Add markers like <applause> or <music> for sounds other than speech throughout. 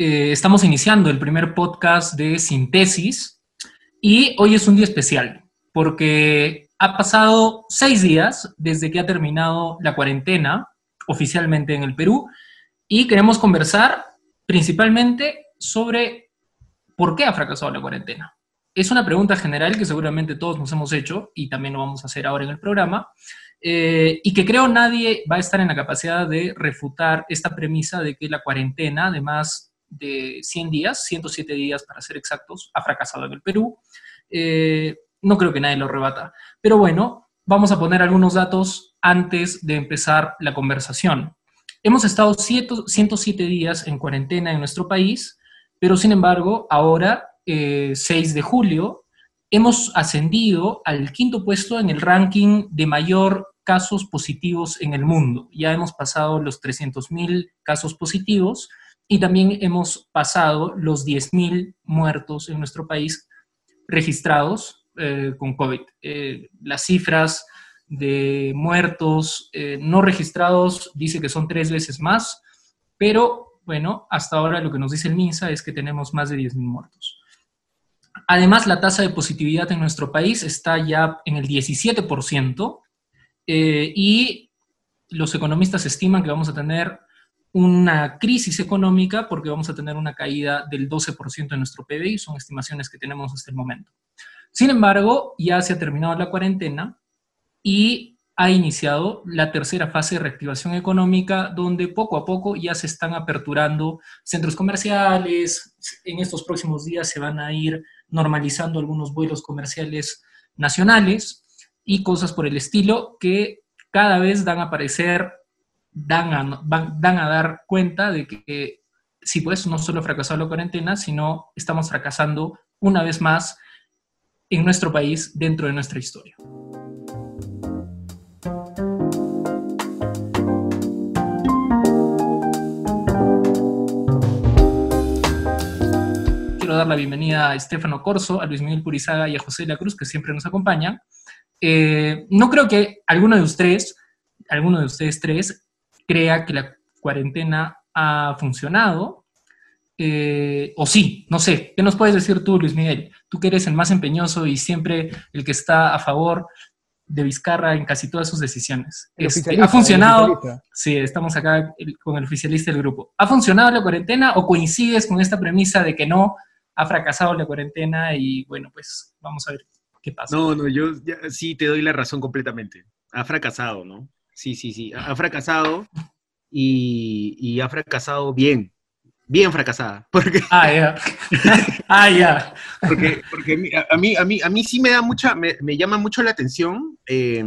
Eh, estamos iniciando el primer podcast de Sintesis y hoy es un día especial porque ha pasado seis días desde que ha terminado la cuarentena oficialmente en el Perú y queremos conversar principalmente sobre por qué ha fracasado la cuarentena. Es una pregunta general que seguramente todos nos hemos hecho y también lo vamos a hacer ahora en el programa. Eh, y que creo nadie va a estar en la capacidad de refutar esta premisa de que la cuarentena, además de 100 días, 107 días para ser exactos, ha fracasado en el Perú. Eh, no creo que nadie lo rebata. Pero bueno, vamos a poner algunos datos antes de empezar la conversación. Hemos estado 107 días en cuarentena en nuestro país, pero sin embargo, ahora, 6 eh, de julio, hemos ascendido al quinto puesto en el ranking de mayor casos positivos en el mundo. Ya hemos pasado los 300.000 casos positivos y también hemos pasado los 10.000 muertos en nuestro país registrados eh, con COVID. Eh, las cifras de muertos eh, no registrados dice que son tres veces más, pero bueno, hasta ahora lo que nos dice el MINSA es que tenemos más de 10.000 muertos. Además, la tasa de positividad en nuestro país está ya en el 17% y los economistas estiman que vamos a tener una crisis económica porque vamos a tener una caída del 12% en nuestro PBI, son estimaciones que tenemos hasta el momento. Sin embargo, ya se ha terminado la cuarentena y ha iniciado la tercera fase de reactivación económica, donde poco a poco ya se están aperturando centros comerciales, en estos próximos días se van a ir normalizando algunos vuelos comerciales nacionales y cosas por el estilo que cada vez dan a parecer dan a, dan a dar cuenta de que si pues no solo fracasado la cuarentena, sino estamos fracasando una vez más en nuestro país dentro de nuestra historia. Quiero dar la bienvenida a Estefano Corso, a Luis Miguel Purizaga y a José de la Cruz, que siempre nos acompañan. Eh, no creo que alguno de ustedes, alguno de ustedes tres, crea que la cuarentena ha funcionado, eh, o sí, no sé, ¿qué nos puedes decir tú, Luis Miguel? Tú que eres el más empeñoso y siempre el que está a favor de Vizcarra en casi todas sus decisiones. Este, ¿Ha funcionado? Sí, estamos acá con el oficialista del grupo. ¿Ha funcionado la cuarentena o coincides con esta premisa de que no ha fracasado la cuarentena y bueno, pues vamos a ver qué pasa? No, no, yo sí te doy la razón completamente. Ha fracasado, ¿no? Sí, sí, sí. Ha fracasado y, ha fracasado bien. Bien fracasada. <laughs> Porque, ah, ya. <laughs> ah, ya. Porque, a, mí, a, mí, a mí sí me da mucha, me, llama mucho la atención eh,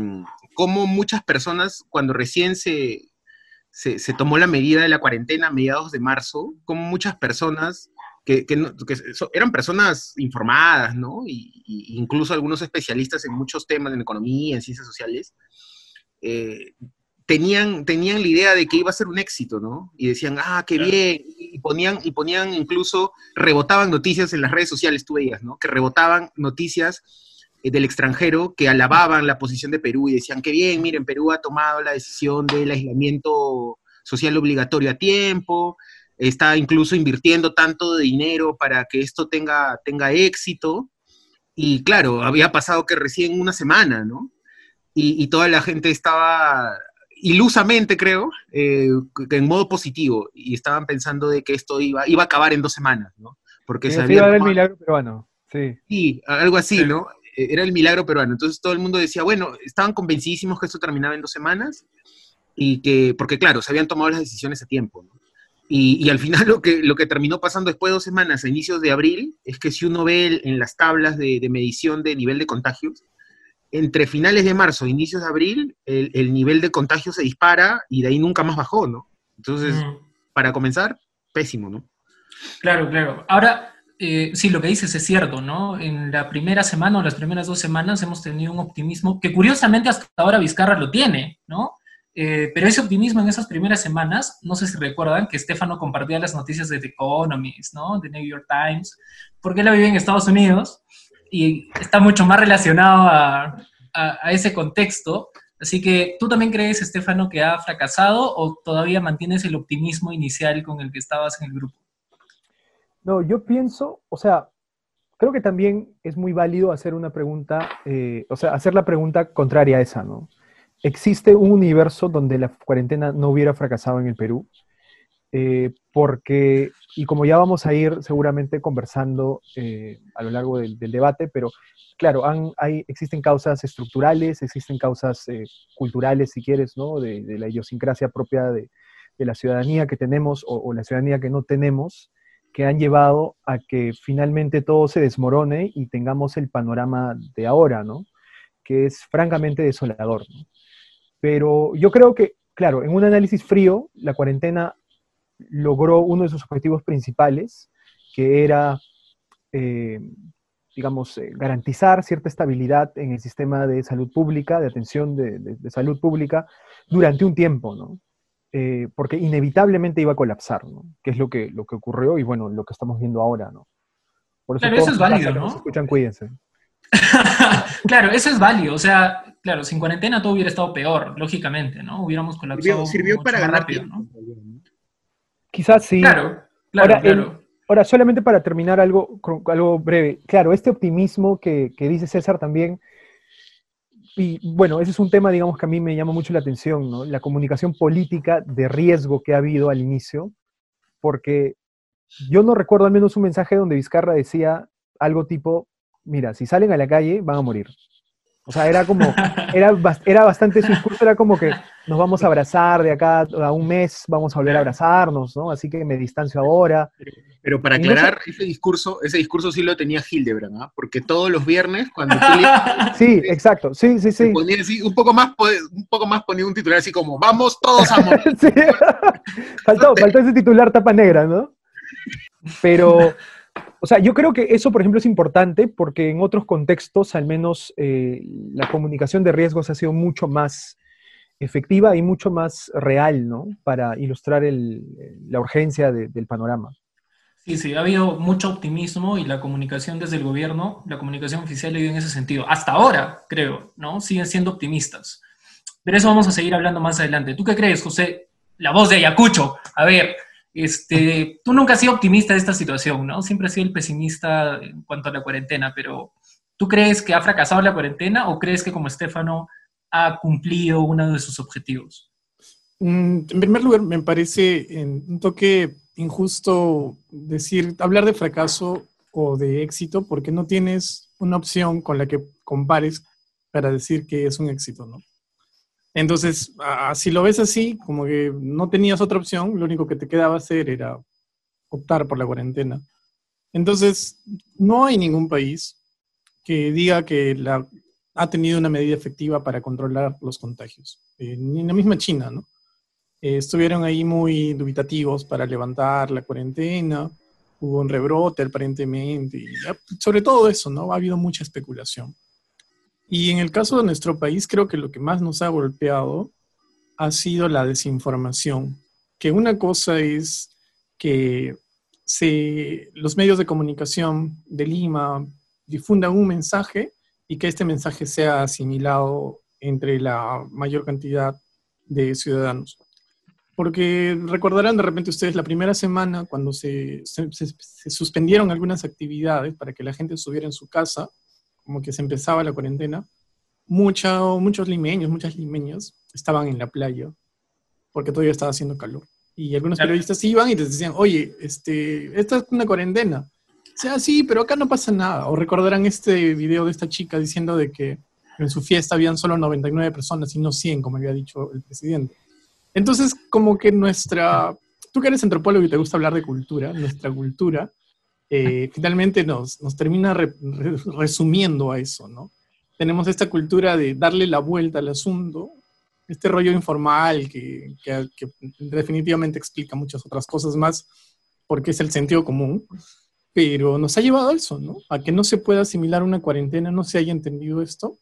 cómo muchas personas, cuando recién se, se, tomó la medida de la cuarentena a mediados de marzo, como muchas personas que, que, eran personas informadas, ¿no? Y, incluso algunos especialistas en muchos temas, en economía, en ciencias sociales, eh, tenían, tenían la idea de que iba a ser un éxito, ¿no? Y decían, ah, qué bien, y ponían, y ponían incluso, rebotaban noticias en las redes sociales, tú veías, ¿no? Que rebotaban noticias eh, del extranjero que alababan la posición de Perú y decían, qué bien, miren, Perú ha tomado la decisión del aislamiento social obligatorio a tiempo, está incluso invirtiendo tanto de dinero para que esto tenga, tenga éxito. Y claro, había pasado que recién una semana, ¿no? Y, toda la gente estaba ilusamente, creo, eh, en modo positivo, y estaban pensando de que esto iba, iba a acabar en dos semanas, ¿no? Porque se había... el milagro peruano, sí. Sí, algo así, ¿no? Eh, era el milagro peruano. Entonces todo el mundo decía, bueno, estaban convencidísimos que esto terminaba en dos semanas, y que, porque claro, se habían tomado las decisiones a tiempo, ¿no? Y, al final <laughs> lo que, lo que terminó pasando después de dos semanas, a inicios de abril, es que si uno ve en las tablas de, de medición de nivel de contagios, entre finales de marzo e inicios de abril, el, nivel de contagio se dispara y de ahí nunca más bajó, ¿no? Entonces, para comenzar, pésimo, ¿no? Claro, claro. Ahora, eh, sí, lo que dices es cierto, ¿no? En la primera semana o las primeras dos semanas hemos tenido un optimismo que curiosamente hasta ahora Vizcarra lo tiene, ¿no? Eh, pero ese optimismo en esas primeras semanas, no sé si recuerdan que Estefano compartía las noticias de The Economist, ¿no? The New York Times, porque él vive en Estados Unidos y está mucho más relacionado a, a, ese contexto. Así que, ¿tú también crees, Estefano, que ha fracasado o todavía mantienes el optimismo inicial con el que estabas en el grupo? No, yo pienso, o sea, creo que también es muy válido hacer una pregunta, eh, o sea, hacer la pregunta contraria a esa, ¿no? existe un universo donde la cuarentena no hubiera fracasado en el Perú, eh, porque, y como ya vamos a ir seguramente conversando eh, a lo largo del, debate, pero claro, hay, existen causas estructurales, existen causas eh, culturales, si quieres, ¿no? De, la idiosincrasia propia de, la ciudadanía que tenemos o, o, la ciudadanía que no tenemos, que han llevado a que finalmente todo se desmorone y tengamos el panorama de ahora, ¿no? Que es francamente desolador. ¿no? Pero yo creo que, claro, en un análisis frío, la cuarentena logró uno de sus objetivos principales, que era, eh, digamos, eh, garantizar cierta estabilidad en el sistema de salud pública, de atención de, salud pública, durante un tiempo, ¿no? Eh, porque inevitablemente iba a colapsar, ¿no? Que es lo que, lo que ocurrió y, bueno, lo que estamos viendo ahora, ¿no? Por eso, eso es válido, ¿no? escuchan, cuídense. <laughs> claro, eso es válido. O sea, claro, sin cuarentena todo hubiera estado peor, lógicamente, ¿no? Hubiéramos colapsado. Sirvió, sirvió para ganar rápido, ¿no? Quizás sí. Claro, claro, ahora, claro. ahora, solamente para terminar algo, algo breve. Claro, este optimismo que, que dice César también, y bueno, ese es un tema, digamos, que a mí me llama mucho la atención, ¿no? La comunicación política de riesgo que ha habido al inicio, porque yo no recuerdo al menos un mensaje donde Vizcarra decía algo tipo, mira, si salen a la calle van a morir. O sea, era como, era, era bastante, su discurso era como que nos vamos a abrazar de acá a un mes, vamos a volver a abrazarnos, ¿no? Así que me distancio ahora. Pero para aclarar, ese discurso, ese discurso sí lo tenía Hildebrand, ¿ah? Porque todos los viernes, cuando <laughs> Sí, exacto, sí, sí, sí. Ponía así, un poco más, un poco más ponía un titular así como, vamos todos a morir. <laughs> sí. <laughs> faltó, faltó ese titular tapa negra, ¿no? Pero, o sea, yo creo que eso, por ejemplo, es importante porque en otros contextos, al menos, eh, la comunicación de riesgos ha sido mucho más efectiva y mucho más real, ¿no? Para ilustrar la urgencia del panorama. Sí, sí, ha habido mucho optimismo y la comunicación desde el gobierno, la comunicación oficial ha ido en ese sentido. Hasta ahora, creo, ¿no? Siguen siendo optimistas. Pero eso vamos a seguir hablando más adelante. ¿Tú qué crees, José? La voz de Ayacucho. A ver, este, tú nunca has sido optimista de esta situación, ¿no? Siempre has sido el pesimista en cuanto a la cuarentena, pero ¿tú crees que ha fracasado la cuarentena o crees que como Estefano ha cumplido uno de sus objetivos? Mm, en primer lugar, me parece un toque injusto decir, hablar de fracaso o de éxito porque no tienes una opción con la que compares para decir que es un éxito, ¿no? Entonces, si lo ves así, como que no tenías otra opción, lo único que te quedaba hacer era optar por la cuarentena. Entonces, no hay ningún país que diga que la, ha tenido una medida efectiva para controlar los contagios. Eh, ni en la misma China, ¿no? Eh, estuvieron ahí muy dubitativos para levantar la cuarentena, hubo un rebrote aparentemente, y sobre todo eso, ¿no? Ha habido mucha especulación. Y en el caso de nuestro país, creo que lo que más nos ha golpeado ha sido la desinformación. Que una cosa es que se, los medios de comunicación de Lima difundan un mensaje y que este mensaje sea asimilado entre la mayor cantidad de ciudadanos. Porque recordarán de repente ustedes la primera semana cuando se, se, suspendieron algunas actividades para que la gente estuviera en su casa, como que se empezaba la cuarentena, muchos limeños, muchas limeñas estaban en la playa porque todavía estaba haciendo calor. Y algunos periodistas iban y les decían, oye, este, esta es una cuarentena. O sea, sí, pero acá no pasa nada. O recordarán este video de esta chica diciendo de que en su fiesta habían solo 99 personas y no 100, como había dicho el presidente. Entonces, como que nuestra, tú que eres antropólogo y te gusta hablar de cultura, nuestra cultura eh, finalmente nos, nos termina resumiendo a eso, ¿no? Tenemos esta cultura de darle la vuelta al asunto, este rollo informal que, definitivamente explica muchas otras cosas más, porque es el sentido común. pero nos ha llevado a eso, ¿no? A que no se pueda asimilar una cuarentena, no se haya entendido esto.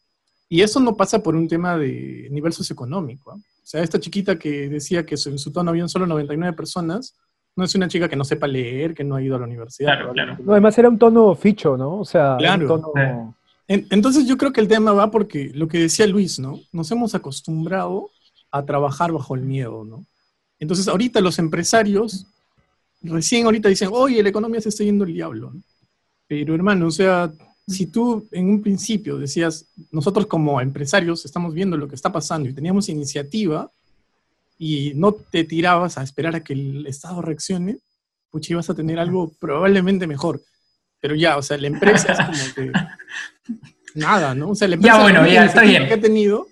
Y eso no pasa por un tema de nivel socioeconómico. O sea, esta chiquita que decía que en su tono habían solo 99 personas, no es una chica que no sepa leer, que no ha ido a la universidad. Claro, claro. No, además era un tono ficho, ¿no? O sea, Claro. un tono... En- Entonces yo creo que el tema va porque lo que decía Luis, ¿no? Nos hemos acostumbrado a trabajar bajo el miedo, ¿no? Entonces ahorita los empresarios recién ahorita dicen, oye, la economía se está yendo al diablo. ¿no? Pero hermano, o sea, si tú en un principio decías, nosotros como empresarios estamos viendo lo que está pasando y teníamos iniciativa y no te tirabas a esperar a que el Estado reaccione, pues ibas a tener algo probablemente mejor. Pero ya, o sea, la empresa es como que <laughs> nada, ¿no? O sea, la empresa Ya, bueno, ya, está bien. que ha tenido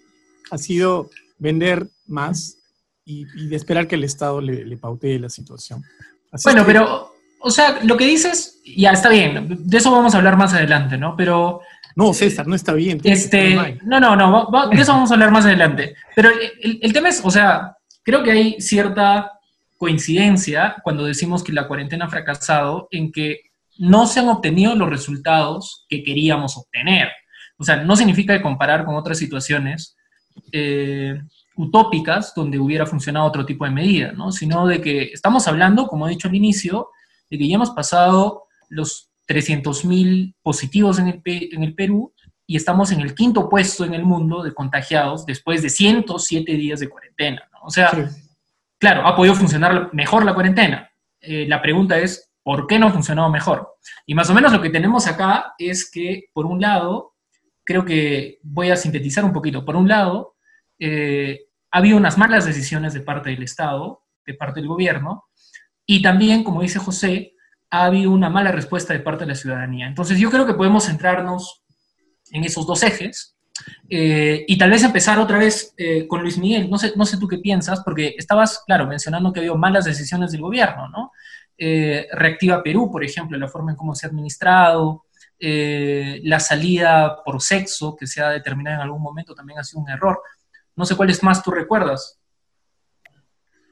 ha sido vender más y, y de esperar que el Estado le, le pautee la situación. Así Bueno, que- pero, o sea, lo que dices, ya está bien, de eso vamos a hablar más adelante, ¿no? Pero, No, César, no está bien. este, no, no, no, de eso vamos a hablar más adelante. Pero el- el tema es, o sea, creo que hay cierta coincidencia cuando decimos que la cuarentena ha fracasado en que no se han obtenido los resultados que queríamos obtener. O sea, no significa que comparar con otras situaciones eh, utópicas donde hubiera funcionado otro tipo de medida, ¿no? Sino de que estamos hablando, como he dicho al inicio, de que ya hemos pasado los 300.000 positivos en el, en el Perú y estamos en el quinto puesto en el mundo de contagiados después de 107 días de cuarentena. O sea, Sí. claro, ha podido funcionar mejor la cuarentena. Eh, la pregunta es, ¿por qué no ha funcionado mejor? Y más o menos lo que tenemos acá es que, por un lado, creo que voy a sintetizar un poquito. Por un lado, eh, ha habido unas malas decisiones de parte del Estado, de parte del gobierno, y también, como dice José, ha habido una mala respuesta de parte de la ciudadanía. Entonces yo creo que podemos centrarnos en esos dos ejes eh, y tal vez empezar otra vez eh, con Luis Miguel. No sé, no sé tú qué piensas, porque estabas, claro, mencionando que ha habido malas decisiones del gobierno, ¿no? Eh, Reactiva Perú, por ejemplo, la forma en cómo se ha administrado, la salida por sexo que se ha determinado en algún momento también ha sido un error. No sé cuáles más tú recuerdas.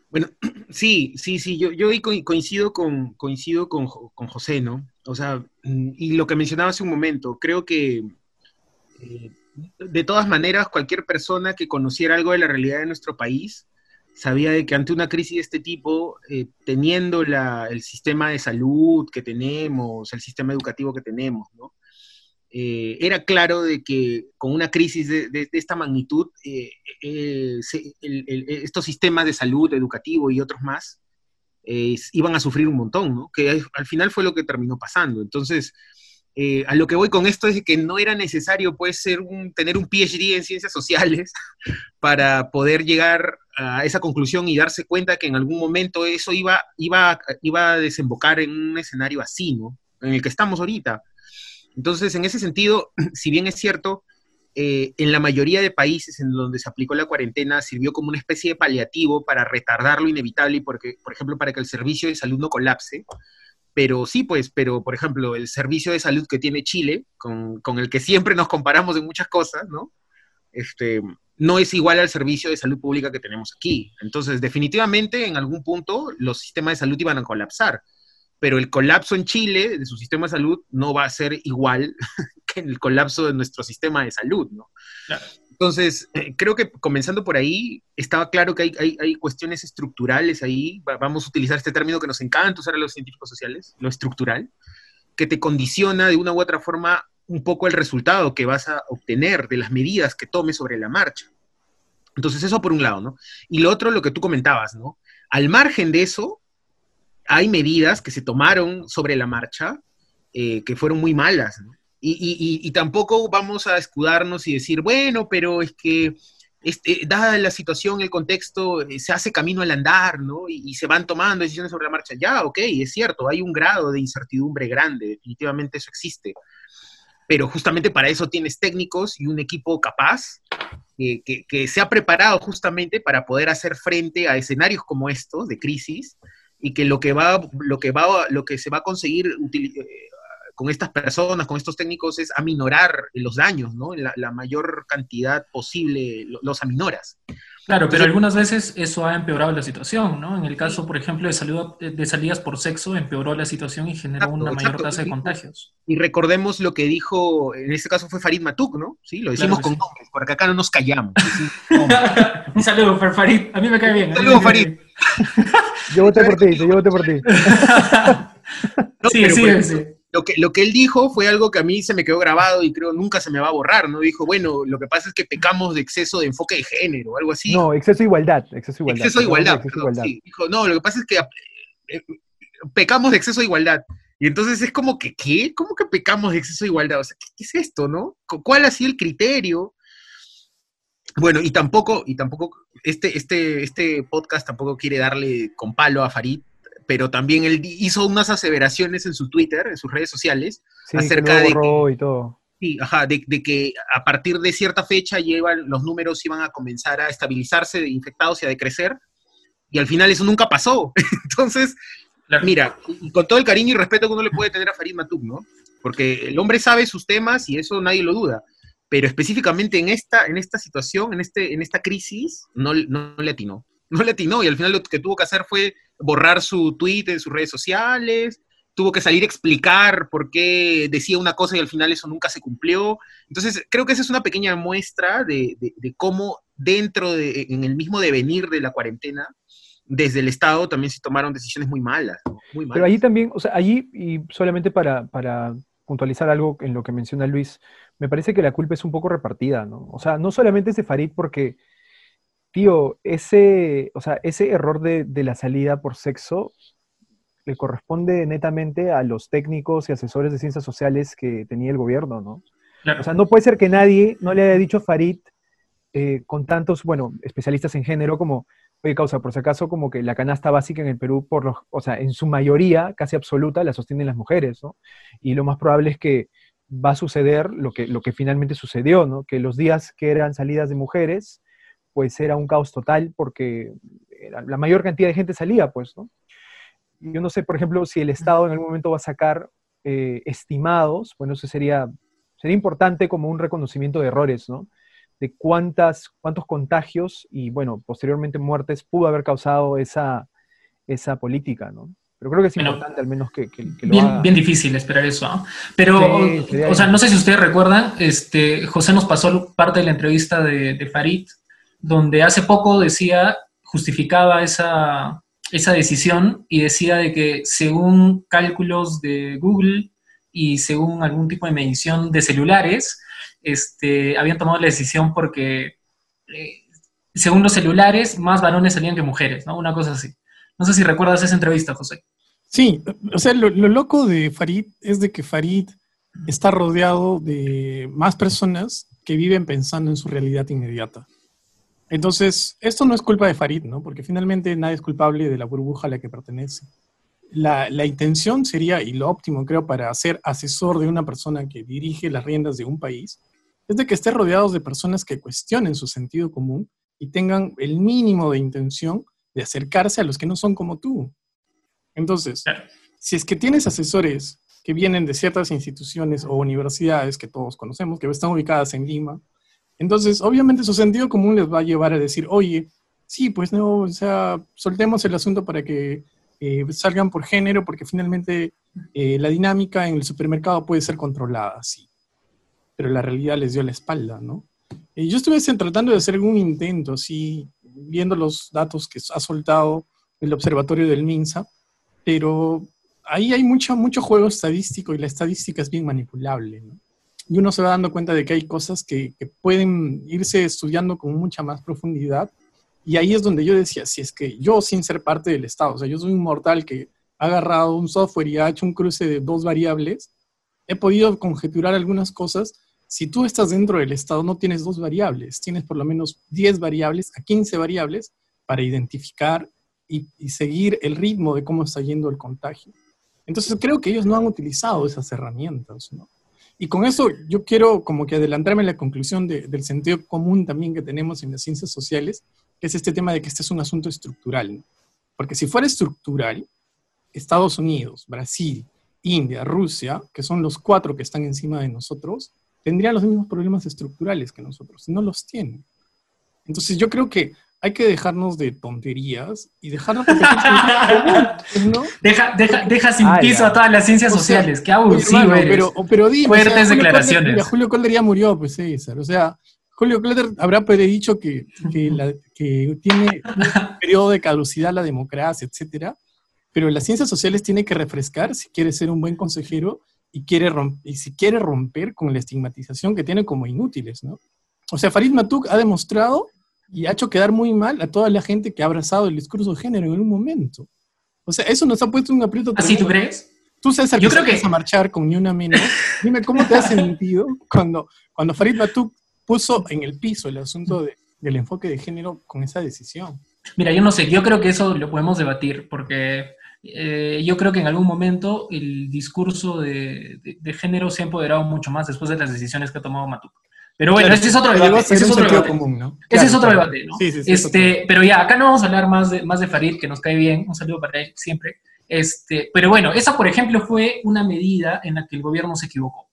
Bueno, <clears throat> sí, sí, sí, yo, yo coincido con, coincido con, con José, ¿no? O sea, mm, y lo que mencionaba hace un momento, creo que de todas maneras, cualquier persona que conociera algo de la realidad de nuestro país sabía de que ante una crisis de este tipo, eh, teniendo el sistema de salud que tenemos, el sistema educativo que tenemos. Eh, era claro de que con una crisis de, esta magnitud, eh, eh, se- estos sistemas de salud, educativo y otros más, iban a sufrir un montón, ¿no? Que al final fue lo que terminó pasando. Entonces, eh, a lo que voy con esto es que no era necesario pues, ser tener un PhD en ciencias sociales <laughs> para poder llegar a esa conclusión y darse cuenta que en algún momento eso iba, iba, iba a desembocar en un escenario así, ¿no? En el que estamos ahorita. Entonces, en ese sentido, <clears throat> si bien es cierto, eh, en la mayoría de países en donde se aplicó la cuarentena sirvió como una especie de paliativo para retardar lo inevitable y porque, por ejemplo, para que el servicio de salud no colapse. Pero sí, pues, pero por ejemplo, el servicio de salud que tiene Chile, con, con el que siempre nos comparamos en muchas cosas, ¿no? Este, no es igual al servicio de salud pública que tenemos aquí. Entonces, definitivamente, en algún punto, los sistemas de salud iban a colapsar. Pero el colapso en Chile de su sistema de salud no va a ser igual <laughs> que el colapso de nuestro sistema de salud, ¿no? Claro. Entonces, eh, creo que comenzando por ahí, estaba claro que hay, hay, cuestiones estructurales ahí, Va- vamos a utilizar este término que nos encanta usar a los científicos sociales, lo estructural, que te condiciona de una u otra forma un poco el resultado que vas a obtener de las medidas que tomes sobre la marcha. Entonces, eso por un lado, ¿no? Y lo otro, lo que tú comentabas, ¿no? Al margen de eso, hay medidas que se tomaron sobre la marcha eh, que fueron muy malas, ¿no? Y, y- y- tampoco vamos a escudarnos y decir, bueno, pero es que, este, dada la situación, el contexto, eh, se hace camino al andar, ¿no? Y, y se van tomando decisiones sobre la marcha. Ya, ok, es cierto, hay un grado de incertidumbre grande, definitivamente eso existe. Pero justamente para eso tienes técnicos y un equipo capaz que, que- que se ha preparado justamente para poder hacer frente a escenarios como estos de crisis y que lo que va, lo que va, lo que se va a conseguir eh, con estas personas, con estos técnicos, es aminorar los daños, ¿no? La, la mayor cantidad posible lo- los aminoras. Claro, pero algunas veces eso ha empeorado la situación, ¿no? En el caso, por ejemplo, de, salud, de salidas por sexo, empeoró la situación y generó una mayor tasa de contagios. Y recordemos lo que dijo, en este caso fue Farid Matuk, ¿no? Sí, lo decimos con nombres, porque acá no nos callamos. <laughs> Un saludo, Farid. A mí me cae bien. Un saludo, Farid. yo voté por <laughs> ti, yo voté por ti. <laughs> sí, sí, sí lo que, lo que él dijo fue algo que a mí se me quedó grabado y creo nunca se me va a borrar, ¿no? Dijo, bueno, lo que pasa es que pecamos de exceso de enfoque de género, algo así. No, exceso de igualdad, exceso de igualdad. Exceso de igualdad, Sí. Dijo, no, lo que pasa es que eh, pecamos de exceso de igualdad. Y entonces es como que, ¿qué? ¿Cómo que pecamos de exceso de igualdad? O sea, ¿qué, es esto, no? ¿Cuál ha sido el criterio? Bueno, y tampoco, y tampoco, este, este, este podcast tampoco quiere darle con palo a Farid, pero también él hizo unas aseveraciones en su Twitter, en sus redes sociales, acerca de que, todo. Sí, ajá, de, que a partir de cierta fecha llevan, los números iban a comenzar a estabilizarse de infectados y a decrecer, y al final eso nunca pasó. <laughs> Entonces, mira, con todo el cariño y respeto que uno le puede tener a Farid Matuk, ¿no? Porque el hombre sabe sus temas y eso nadie lo duda, pero específicamente en esta, en esta situación, en, este, en esta crisis, no, no le atinó. No le atinó y al final lo que tuvo que hacer fue borrar su tweet en sus redes sociales, tuvo que salir a explicar por qué decía una cosa y al final eso nunca se cumplió. Entonces, creo que esa es una pequeña muestra de, cómo dentro de, en el mismo devenir de la cuarentena, desde el Estado también se tomaron decisiones muy malas, muy Pero allí también, o sea, allí, y solamente para, para puntualizar algo en lo que menciona Luis, me parece que la culpa es un poco repartida, ¿no? O sea, no solamente es de Farid porque tío, ese, o sea, ese error de, la salida por sexo le corresponde netamente a los técnicos y asesores de ciencias sociales que tenía el gobierno, ¿no? O sea, no puede ser que nadie no le haya dicho a Farid eh, con tantos, bueno, especialistas en género como, oye, causa, por si acaso, como que la canasta básica en el Perú, por los, o sea, en su mayoría, casi absoluta, la sostienen las mujeres, ¿no? Y lo más probable es que va a suceder lo que, lo que finalmente sucedió, ¿no? Que los días que eran salidas de mujeres, pues era un caos total porque la mayor cantidad de gente salía, pues, ¿no? Yo no sé, por ejemplo, si el Estado en algún momento va a sacar eh, estimados, bueno, eso sería, sería importante como un reconocimiento de errores, ¿no? De cuántas, cuántos contagios y, bueno, posteriormente muertes pudo haber causado esa, esa política, ¿no? Pero creo que es importante al menos que, lo bien, haga. bien difícil esperar eso, ¿no? Pero, o, sea, no sé si ustedes recuerdan, este, José nos pasó parte de la entrevista de, de Farid, donde hace poco decía, justificaba esa, decisión y decía de que según cálculos de Google y según algún tipo de medición de celulares, este, habían tomado la decisión porque, eh, según los celulares, más varones salían que mujeres, ¿no? Una cosa así. No sé si recuerdas esa entrevista, José. Sí, o sea, lo, lo loco de Farid es de que Farid está rodeado de más personas que viven pensando en su realidad inmediata. Entonces, esto no es culpa de Farid, ¿no? Porque finalmente nadie es culpable de la burbuja a la que pertenece. La, intención sería, y lo óptimo creo para ser asesor de una persona que dirige las riendas de un país, es de que esté rodeados de personas que cuestionen su sentido común y tengan el mínimo de intención de acercarse a los que no son como tú. Entonces, si es que tienes asesores que vienen de ciertas instituciones o universidades que todos conocemos, que están ubicadas en Lima, entonces, obviamente su sentido común les va a llevar a decir, oye, sí, pues no, o sea, soltemos el asunto para que eh, salgan por género, porque finalmente eh, la dinámica en el supermercado puede ser controlada, sí. Pero la realidad les dio la espalda, ¿no? Y yo estuve tratando de hacer algún intento, así, viendo los datos que ha soltado el observatorio del MINSA, pero ahí hay mucho, mucho juego estadístico y la estadística es bien manipulable, ¿no? Y uno se va dando cuenta de que hay cosas que, pueden irse estudiando con mucha más profundidad. Y ahí es donde yo decía, si es que yo sin ser parte del Estado, o sea, yo soy un mortal que ha agarrado un software y ha hecho un cruce de dos variables, he podido conjeturar algunas cosas. Si tú estás dentro del Estado, no tienes dos variables, tienes por lo menos 10 variables a 15 variables para identificar y, y seguir el ritmo de cómo está yendo el contagio. Entonces creo que ellos no han utilizado esas herramientas, ¿no? Y con eso yo quiero como que adelantarme a la conclusión del sentido común también que tenemos en las ciencias sociales, que es este tema de que este es un asunto estructural. Porque si fuera estructural, Estados Unidos, Brasil, India, Rusia, que son los cuatro que están encima de nosotros, tendrían los mismos problemas estructurales que nosotros, no los tienen. Entonces yo creo que hay que dejarnos de tonterías y dejarnos ¿no? <laughs> Deja, deja, deja sin piso a todas las ciencias sociales, qué abusivo Pero, pero dime, Fuertes declaraciones. Julio Colder ya murió, pues César, o sea, Julio Colder habrá predicho que, que, que tiene un periodo de caducidad la democracia, etcétera, pero las ciencias sociales tiene que refrescar si quiere ser un buen consejero y, quiere y si quiere romper con la estigmatización que tiene como inútiles, ¿no? O sea, Farid Matuk ha demostrado y ha hecho quedar muy mal a toda la gente que ha abrazado el discurso de género en un momento. O sea, eso nos ha puesto un aprieto. ¿Así tú crees? Tú, César, Yo que creo que a marchar con ni una menos. Dime cómo te ha sentido cuando, cuando Farid Matuk puso en el piso el asunto del enfoque de género con esa decisión. Mira, yo no sé, yo creo que eso lo podemos debatir, porque eh, yo creo que en algún momento el discurso de, género se ha empoderado mucho más después de las decisiones que ha tomado Matuk. Pero bueno, ese es otro debate. Ese es otro debate. Común, ¿no? Ese es otro debate, ¿no? Sí, sí, este, pero ya, acá no vamos a hablar más de, más de Farid, que nos cae bien. Un saludo para él siempre. Este, pero bueno, esa, por ejemplo, fue una medida en la que el gobierno se equivocó.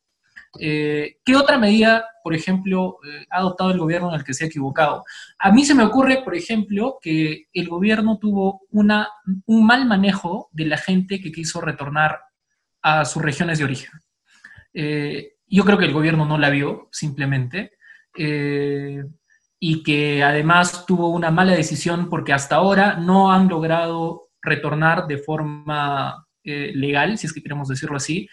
Eh, ¿Qué otra medida, por ejemplo, eh, ha adoptado el gobierno en el que se ha equivocado? A mí se me ocurre, por ejemplo, que el gobierno tuvo una, un mal manejo de la gente que quiso retornar a sus regiones de origen. Eh, yo creo que el gobierno no la vio, simplemente, y que además tuvo una mala decisión porque hasta ahora no han logrado retornar de forma legal, si es que queremos decirlo así,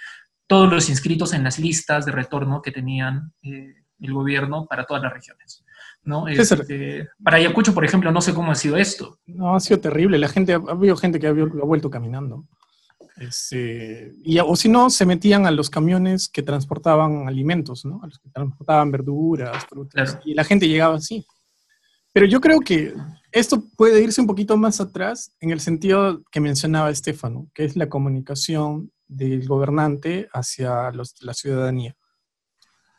todos los inscritos en las listas de retorno que tenían eh, el gobierno para todas las regiones. ¿no? Este, para Ayacucho, por ejemplo, no sé cómo ha sido esto. No, ha sido terrible. La gente, ha habido gente que ha, vuelto caminando. Este, y, o si no, se metían a los camiones que transportaban alimentos, ¿no? A los que transportaban verduras, frutas. Y la gente llegaba así. Pero yo creo que esto puede irse un poquito más atrás en el sentido que mencionaba Estefano, que es la comunicación del gobernante hacia la ciudadanía.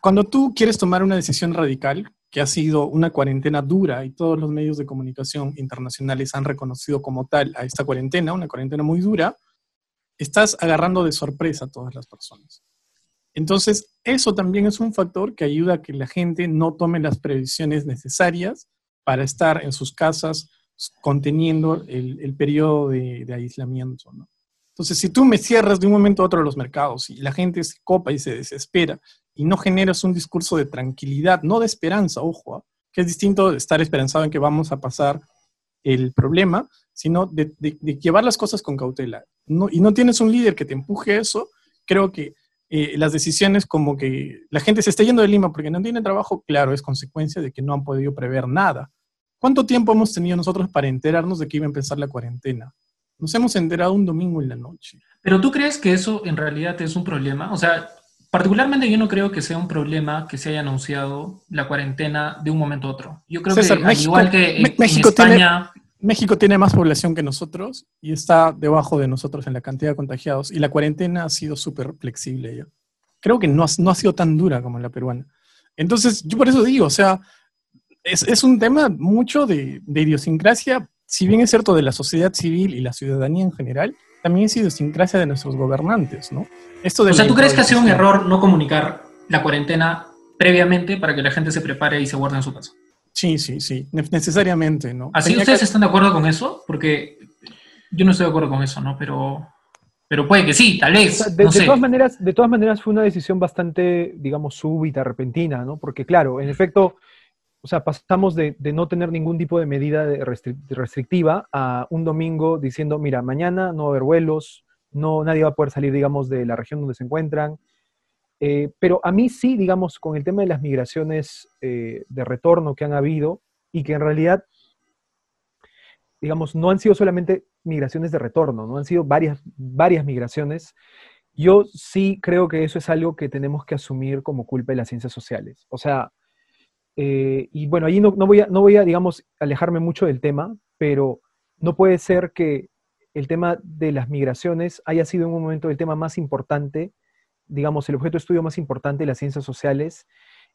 Cuando tú quieres tomar una decisión radical, que ha sido una cuarentena dura y todos los medios de comunicación internacionales han reconocido como tal a esta cuarentena, una cuarentena muy dura, estás agarrando de sorpresa a todas las personas. Entonces, eso también es un factor que ayuda a que la gente no tome las previsiones necesarias para estar en sus casas conteniendo el, periodo de, aislamiento. ¿no? Entonces, si tú me cierras de un momento a otro los mercados y la gente se copa y se desespera y no generas un discurso de tranquilidad, no de esperanza, ojo, ¿ah? que es distinto de estar esperanzado en que vamos a pasar el problema, sino de, llevar las cosas con cautela. y no tienes un líder que te empuje eso, creo que eh, las decisiones como que la gente se está yendo de Lima porque no tiene trabajo, claro, es consecuencia de que no han podido prever nada. ¿Cuánto tiempo hemos tenido nosotros para enterarnos de que iba a empezar la cuarentena? Nos hemos enterado un domingo en la noche. Pero tú crees que eso en realidad es un problema? O sea, particularmente yo no creo que sea un problema que se haya anunciado la cuarentena de un momento a otro. Yo creo que al igual que en, México España... Tiene, México tiene más población que nosotros y está debajo de nosotros en la cantidad de contagiados y la cuarentena ha sido súper flexible ya. Creo que no ha, no ha sido tan dura como la peruana. Entonces, yo por eso digo, o sea, es, es un tema mucho de, de idiosincrasia si bien es cierto de la sociedad civil y la ciudadanía en general, también es idiosincrasia de nuestros gobernantes, ¿no? Esto o sea, ¿tú crees que ha sido un error no comunicar la cuarentena previamente para que la gente se prepare y se guarde en su casa? Sí, sí, sí, necesariamente, ¿no? ¿Así ustedes están de acuerdo con eso? Porque yo no estoy de acuerdo con eso, ¿no? Pero, pero puede que sí, tal vez. de, todas maneras, de todas maneras fue una decisión bastante, digamos, súbita, repentina, ¿no? Porque claro, en efecto, o sea, pasamos de, no tener ningún tipo de medida restrictiva a un domingo diciendo, mira, mañana no va a haber vuelos, no, nadie va a poder salir, digamos, de la región donde se encuentran. Eh, pero a mí sí, digamos, con el tema de las migraciones eh, de retorno que han habido y que en realidad, digamos, no han sido solamente migraciones de retorno, no han sido varias, varias migraciones. Yo sí creo que eso es algo que tenemos que asumir como culpa de las ciencias sociales. O sea, eh, y bueno, ahí no, voy a, no voy a, digamos, alejarme mucho del tema, pero no puede ser que el tema de las migraciones haya sido en un momento el tema más importante, digamos, el objeto de estudio más importante de las ciencias sociales,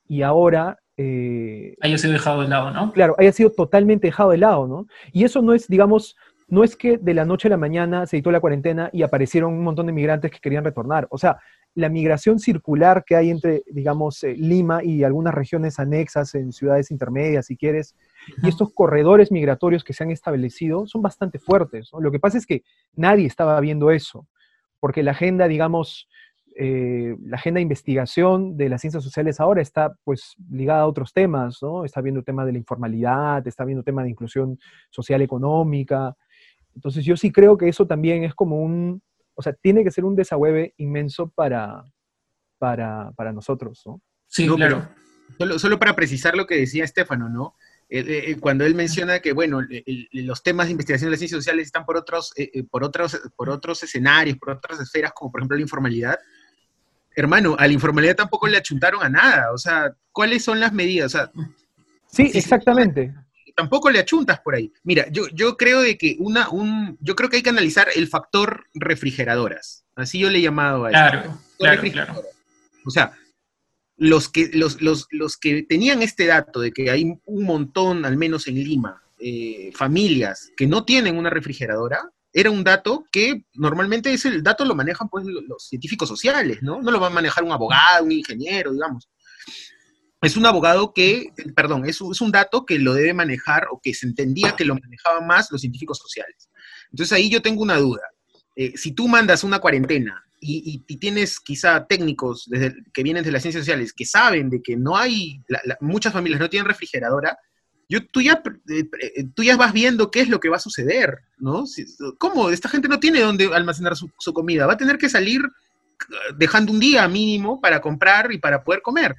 y ahora... Eh, haya sido dejado de lado, ¿no? Claro, haya sido totalmente dejado de lado, ¿no? Y eso no es, digamos, no es que de la noche a la mañana se editó la cuarentena y aparecieron un montón de migrantes que querían retornar. O sea, la migración circular que hay entre, digamos, eh, Lima y algunas regiones anexas en ciudades intermedias, si quieres, y estos corredores migratorios que se han establecido son bastante fuertes. Lo que pasa es que nadie estaba viendo eso, porque la agenda, digamos, eh, la agenda de investigación de las ciencias sociales ahora está pues ligada a otros temas, ¿no? Está viendo el tema de la informalidad, está viendo el tema de inclusión social económica. Entonces yo sí creo que eso también es como un, o sea, tiene que ser un desahueve inmenso para, para, para nosotros, ¿no? Sí, claro. Solo, solo, para precisar lo que decía Estefano, ¿no? Eh, eh, cuando él menciona que, bueno, los temas de investigación de las ciencias sociales están por otros, eh, por, otros, por otros escenarios, por otras esferas, como por ejemplo la informalidad, hermano, a la informalidad tampoco le achuntaron a nada. O sea, ¿cuáles son las medidas? O sea, sí, exactamente. Tampoco le achuntas por ahí. Mira, yo, yo creo de que una, un, yo creo que hay que analizar el factor refrigeradoras. Así yo le he llamado a eso. Claro, claro, claro. O sea, los que, los, los, los, que tenían este dato de que hay un montón, al menos en Lima, eh, familias que no tienen una refrigeradora, era un dato que normalmente es el dato lo manejan pues los científicos sociales, ¿no? No lo va a manejar un abogado, un ingeniero, digamos. Es un abogado que, perdón, es, es un dato que lo debe manejar o que se entendía que lo manejaban más los científicos sociales. Entonces ahí yo tengo una duda. Eh, si tú mandas una cuarentena y, tienes quizá técnicos que vienen de las ciencias sociales que saben de que no hay, muchas familias no tienen refrigeradora, yo, tú, ya, eh, eh, tú ya vas viendo qué es lo que va a suceder, ¿no? ¿Cómo? Esta gente no tiene dónde almacenar su, comida, va a tener que salir dejando un día mínimo para comprar y para poder comer.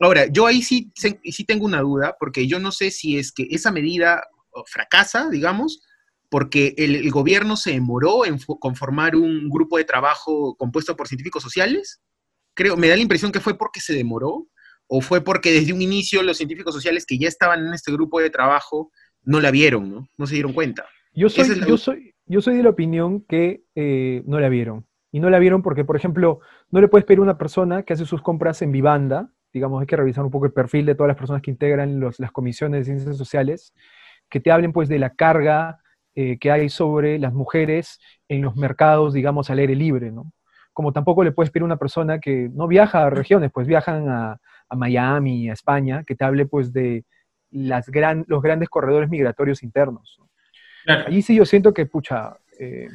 Ahora, yo ahí sí, sí tengo una duda, porque yo no sé si es que esa medida fracasa, digamos, porque el, gobierno se demoró en conformar un grupo de trabajo compuesto por científicos sociales. Creo, me da la impresión que fue porque se demoró, o fue porque desde un inicio los científicos sociales que ya estaban en este grupo de trabajo no la vieron, ¿no? No se dieron cuenta. Yo soy, yo soy, yo soy de la opinión que eh, no la vieron. Y no la vieron porque, por ejemplo, no le puedes pedir a una persona que hace sus compras en Vivanda, digamos, hay que revisar un poco el perfil de todas las personas que integran las comisiones de ciencias sociales, que te hablen pues de la carga eh, que hay sobre las mujeres en los mercados, digamos, al aire libre, ¿no? Como tampoco le puedes pedir a una persona que no viaja a regiones, pues viajan a, a Miami, a España, que te hable pues de las gran, los grandes corredores migratorios internos. Allí sí yo siento que, pucha, eh,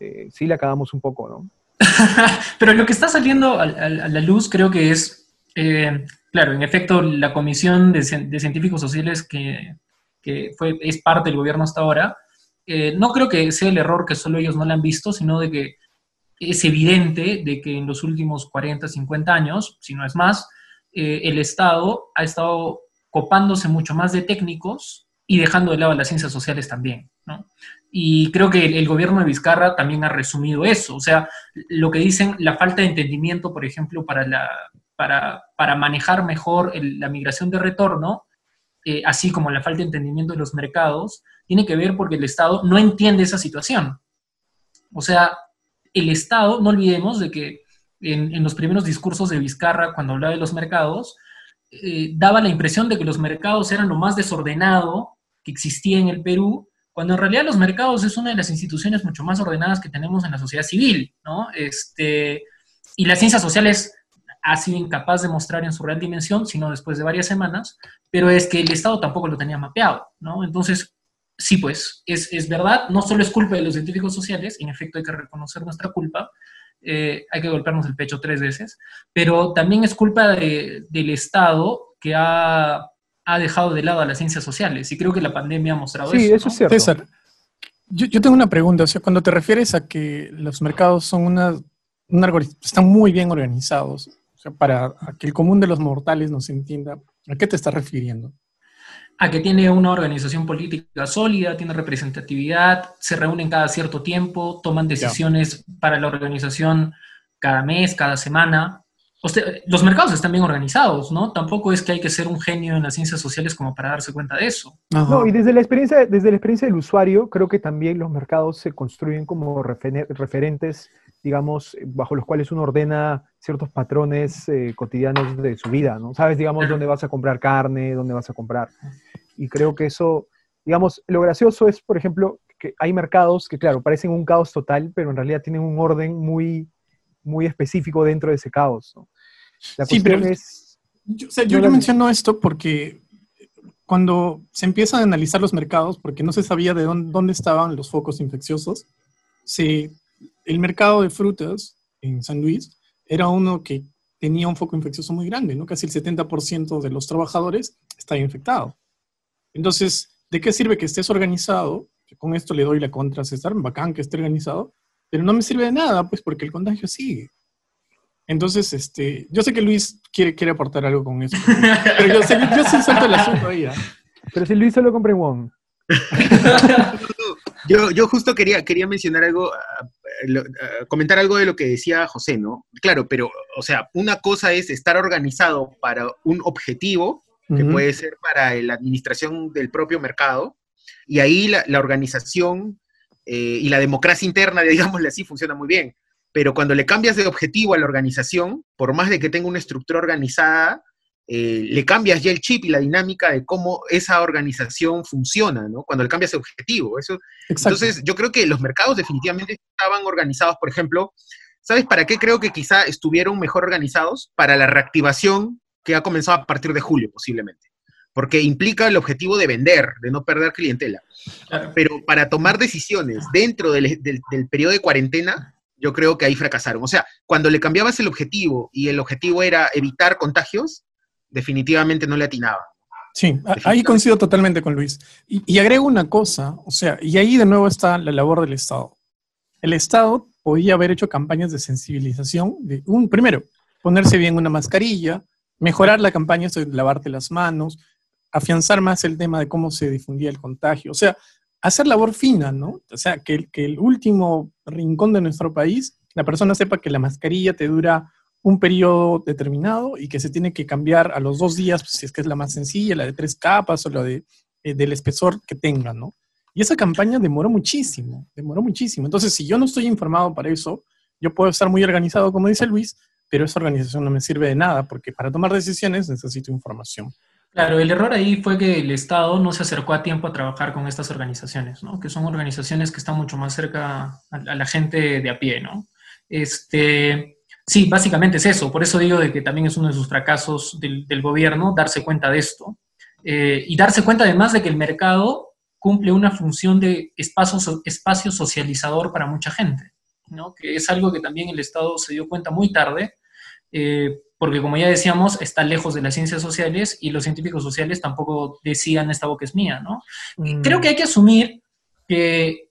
eh, sí le acabamos un poco, ¿no? <laughs> Pero lo que está saliendo a, la luz creo que es, eh, claro, en efecto, la Comisión de, Científicos Sociales que, que, fue, es parte del gobierno hasta ahora, no creo que sea el error que solo ellos no la han visto, sino de que es evidente de que en los últimos 40, 50 años, si no es más, eh, el Estado ha estado copándose mucho más de técnicos y dejando de lado las ciencias sociales también, ¿no? Y creo que el, gobierno de Vizcarra también ha resumido eso, o sea, lo que dicen, la falta de entendimiento, por ejemplo, para, para, para manejar mejor la migración de retorno, eh, así como la falta de entendimiento de los mercados, tiene que ver porque el Estado no entiende esa situación. O sea, el Estado, no olvidemos de que en, los primeros discursos de Vizcarra, cuando hablaba de los mercados, eh, daba la impresión de que los mercados eran lo más desordenado que existía en el Perú, cuando en realidad los mercados es una de las instituciones mucho más ordenadas que tenemos en la sociedad civil, ¿no? Este, y las ciencias sociales ha sido incapaz de mostrar en su real dimensión, sino después de varias semanas, pero es que el Estado tampoco lo tenía mapeado, ¿no? Entonces, sí, pues, es, es verdad, no solo es culpa de los científicos sociales, en efecto hay que reconocer nuestra culpa, eh, hay que golpearnos el pecho tres veces, pero también es culpa del Estado que ha, ha, dejado de lado a las ciencias sociales, y creo que la pandemia ha mostrado eso. Sí, eso es cierto. César, yo, yo, tengo una pregunta, o sea, cuando te refieres a que los mercados son una, están muy bien organizados, o sea, para que el común de los mortales nos entienda, ¿a qué te estás refiriendo? a que tiene una organización política sólida, tiene representatividad, se reúnen cada cierto tiempo, toman decisiones para la organización cada mes, cada semana. Los mercados están bien organizados, ¿no? Tampoco es que hay que ser un genio en las ciencias sociales como para darse cuenta de eso. No, y desde la, experiencia, desde la experiencia del usuario, creo que también los mercados se construyen como referentes, digamos, bajo los cuales uno ordena ciertos patrones eh, cotidianos de su vida, ¿no? Sabes, digamos, dónde vas a comprar carne, dónde vas a comprar. Y creo que eso, digamos, lo gracioso es, por ejemplo, que hay mercados que, claro, parecen un caos total, pero en realidad tienen un orden muy, muy específico dentro de ese caos. La sí, pero es... Yo, yo, menciono esto porque cuando se empiezan a analizar los mercados, porque no se sabía de dónde, dónde estaban los focos infecciosos, se, el mercado de frutas en San Luis era uno que tenía un foco infeccioso muy grande, ¿no? Casi el 70% de los trabajadores estaba infectado. Entonces, ¿de qué sirve que estés organizado? con esto le doy la contra a César, bacán que esté organizado, pero no me sirve de nada, pues porque el contagio sigue. Entonces, este, yo sé que Luis quiere, quiere aportar algo con eso, <laughs> pero yo, sé, yo sí salto el asunto ahí. ¿ah? Pero si Luis solo compra en Wong. <laughs> yo, yo justo quería, quería mencionar algo, ah, comentar algo de lo que decía José, ¿no? Claro, pero, o sea, una cosa es estar organizado para un objetivo, que puede ser para la administración del propio mercado, y ahí la, organización eh, y la democracia interna, <laughs> digámosle así, funciona muy bien. Pero cuando le cambias de objetivo a la organización, por más de que tenga una estructura organizada, eh, le cambias ya el chip y la dinámica de cómo esa organización funciona, ¿no? Cuando le cambias el objetivo. Eso, entonces, yo creo que los mercados definitivamente estaban organizados, por ejemplo, ¿sabes para qué creo que quizá estuvieron mejor organizados? Para la reactivación que ha comenzado a partir de julio, posiblemente porque implica el objetivo de vender, de no perder clientela. Pero para tomar decisiones dentro del, periodo de cuarentena, yo creo que ahí fracasaron. O sea, cuando le cambiabas el objetivo y el objetivo era evitar contagios, definitivamente no le atinaban. Sí, ahí coincido totalmente con Luis. Y, y, agrego una cosa, o sea, y ahí de nuevo está la labor del Estado. El Estado podía haber hecho campañas de sensibilización, de un, primero, ponerse bien una mascarilla, mejorar la campaña de lavarte las manos, afianzar más el tema de cómo se difundía el contagio. O sea, hacer labor fina, ¿no? O sea, que, que el último rincón de nuestro país, la persona sepa que la mascarilla te dura un periodo determinado y que se tiene que cambiar a los dos días, pues, si es que es la más sencilla, la de tres capas o la de, eh, del espesor que tenga, ¿no? Y esa campaña demoró muchísimo, demoró muchísimo. Entonces, si yo no estoy informado para eso, yo puedo estar muy organizado, como dice Luis, pero esa organización no me sirve de nada porque para tomar decisiones necesito información. Claro, el error ahí fue que el Estado no se acercó a tiempo a trabajar con estas organizaciones, ¿no? Que son organizaciones que están mucho más cerca a, la gente de a pie, ¿no? Este, sí, básicamente es eso. Por eso digo de que también es uno de sus fracasos del, gobierno darse cuenta de esto. Eh, y darse cuenta además de que el mercado cumple una función de espacio, espacio socializador para mucha gente, ¿no? Que es algo que también el Estado se dio cuenta muy tarde. Eh, porque como ya decíamos, está lejos de las ciencias sociales y los científicos sociales tampoco decían esta boca es mía, ¿no? Mm. Creo que hay que asumir que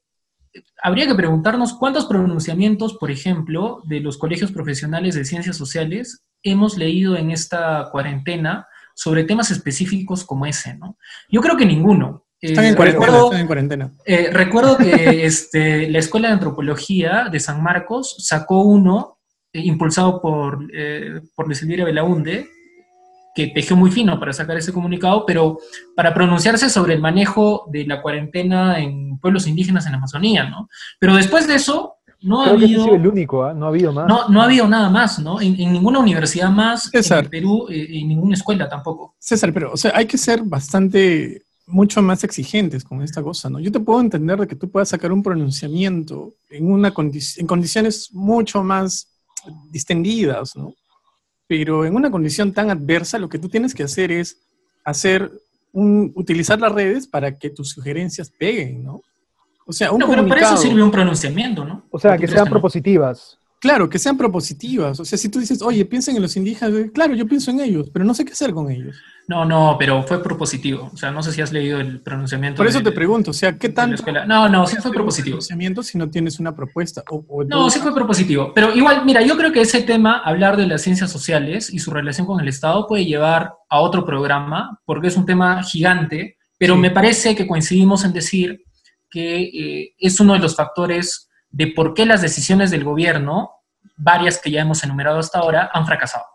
habría que preguntarnos cuántos pronunciamientos, por ejemplo, de los colegios profesionales de ciencias sociales hemos leído en esta cuarentena sobre temas específicos como ese, ¿no? Yo creo que ninguno. Están, en, eh, cuarentena, eh, recuerdo que <laughs> este, la Escuela de Antropología de San Marcos sacó uno eh, impulsado por, eh, por Luis Elvira Belaunde, que tejió muy fino para sacar ese comunicado, pero para pronunciarse sobre el manejo de la cuarentena en pueblos indígenas en la Amazonía, ¿no? Pero después de eso, no ha habido... el único, ¿eh? no ha habido más. No, no ha habido nada más, ¿no? En, ninguna universidad más, en Perú, eh, en ninguna escuela tampoco. César, pero, o sea, hay que ser bastante, mucho más exigentes con esta cosa, ¿no? Yo te puedo entender de que tú puedas sacar un pronunciamiento en, una en condiciones mucho más distendidas, ¿no? Pero en una condición tan adversa, lo que tú tienes que hacer es hacer un, utilizar las redes para que tus sugerencias peguen, ¿no? O sea, un no, pero para eso sirve un pronunciamiento, ¿no? O sea, que sean propositivas. Claro, que sean propositivas. O sea, si tú dices, oye, piensen en los indígenas, claro, yo pienso en ellos, pero no sé qué hacer con ellos. No, no, pero fue propositivo. O sea, no sé si has leído el pronunciamiento. Por eso te pregunto, o sea, ¿qué tal? No, no, sí fue propositivo. Pronunciamiento si no tienes una propuesta. no, sí fue propositivo. Pero igual, mira, yo creo que ese tema, hablar de las ciencias sociales y su relación con el Estado, puede llevar a otro programa, porque es un tema gigante, pero me parece que coincidimos en decir que eh, es uno de los factores de por qué las decisiones del gobierno, varias que ya hemos enumerado hasta ahora, han fracasado.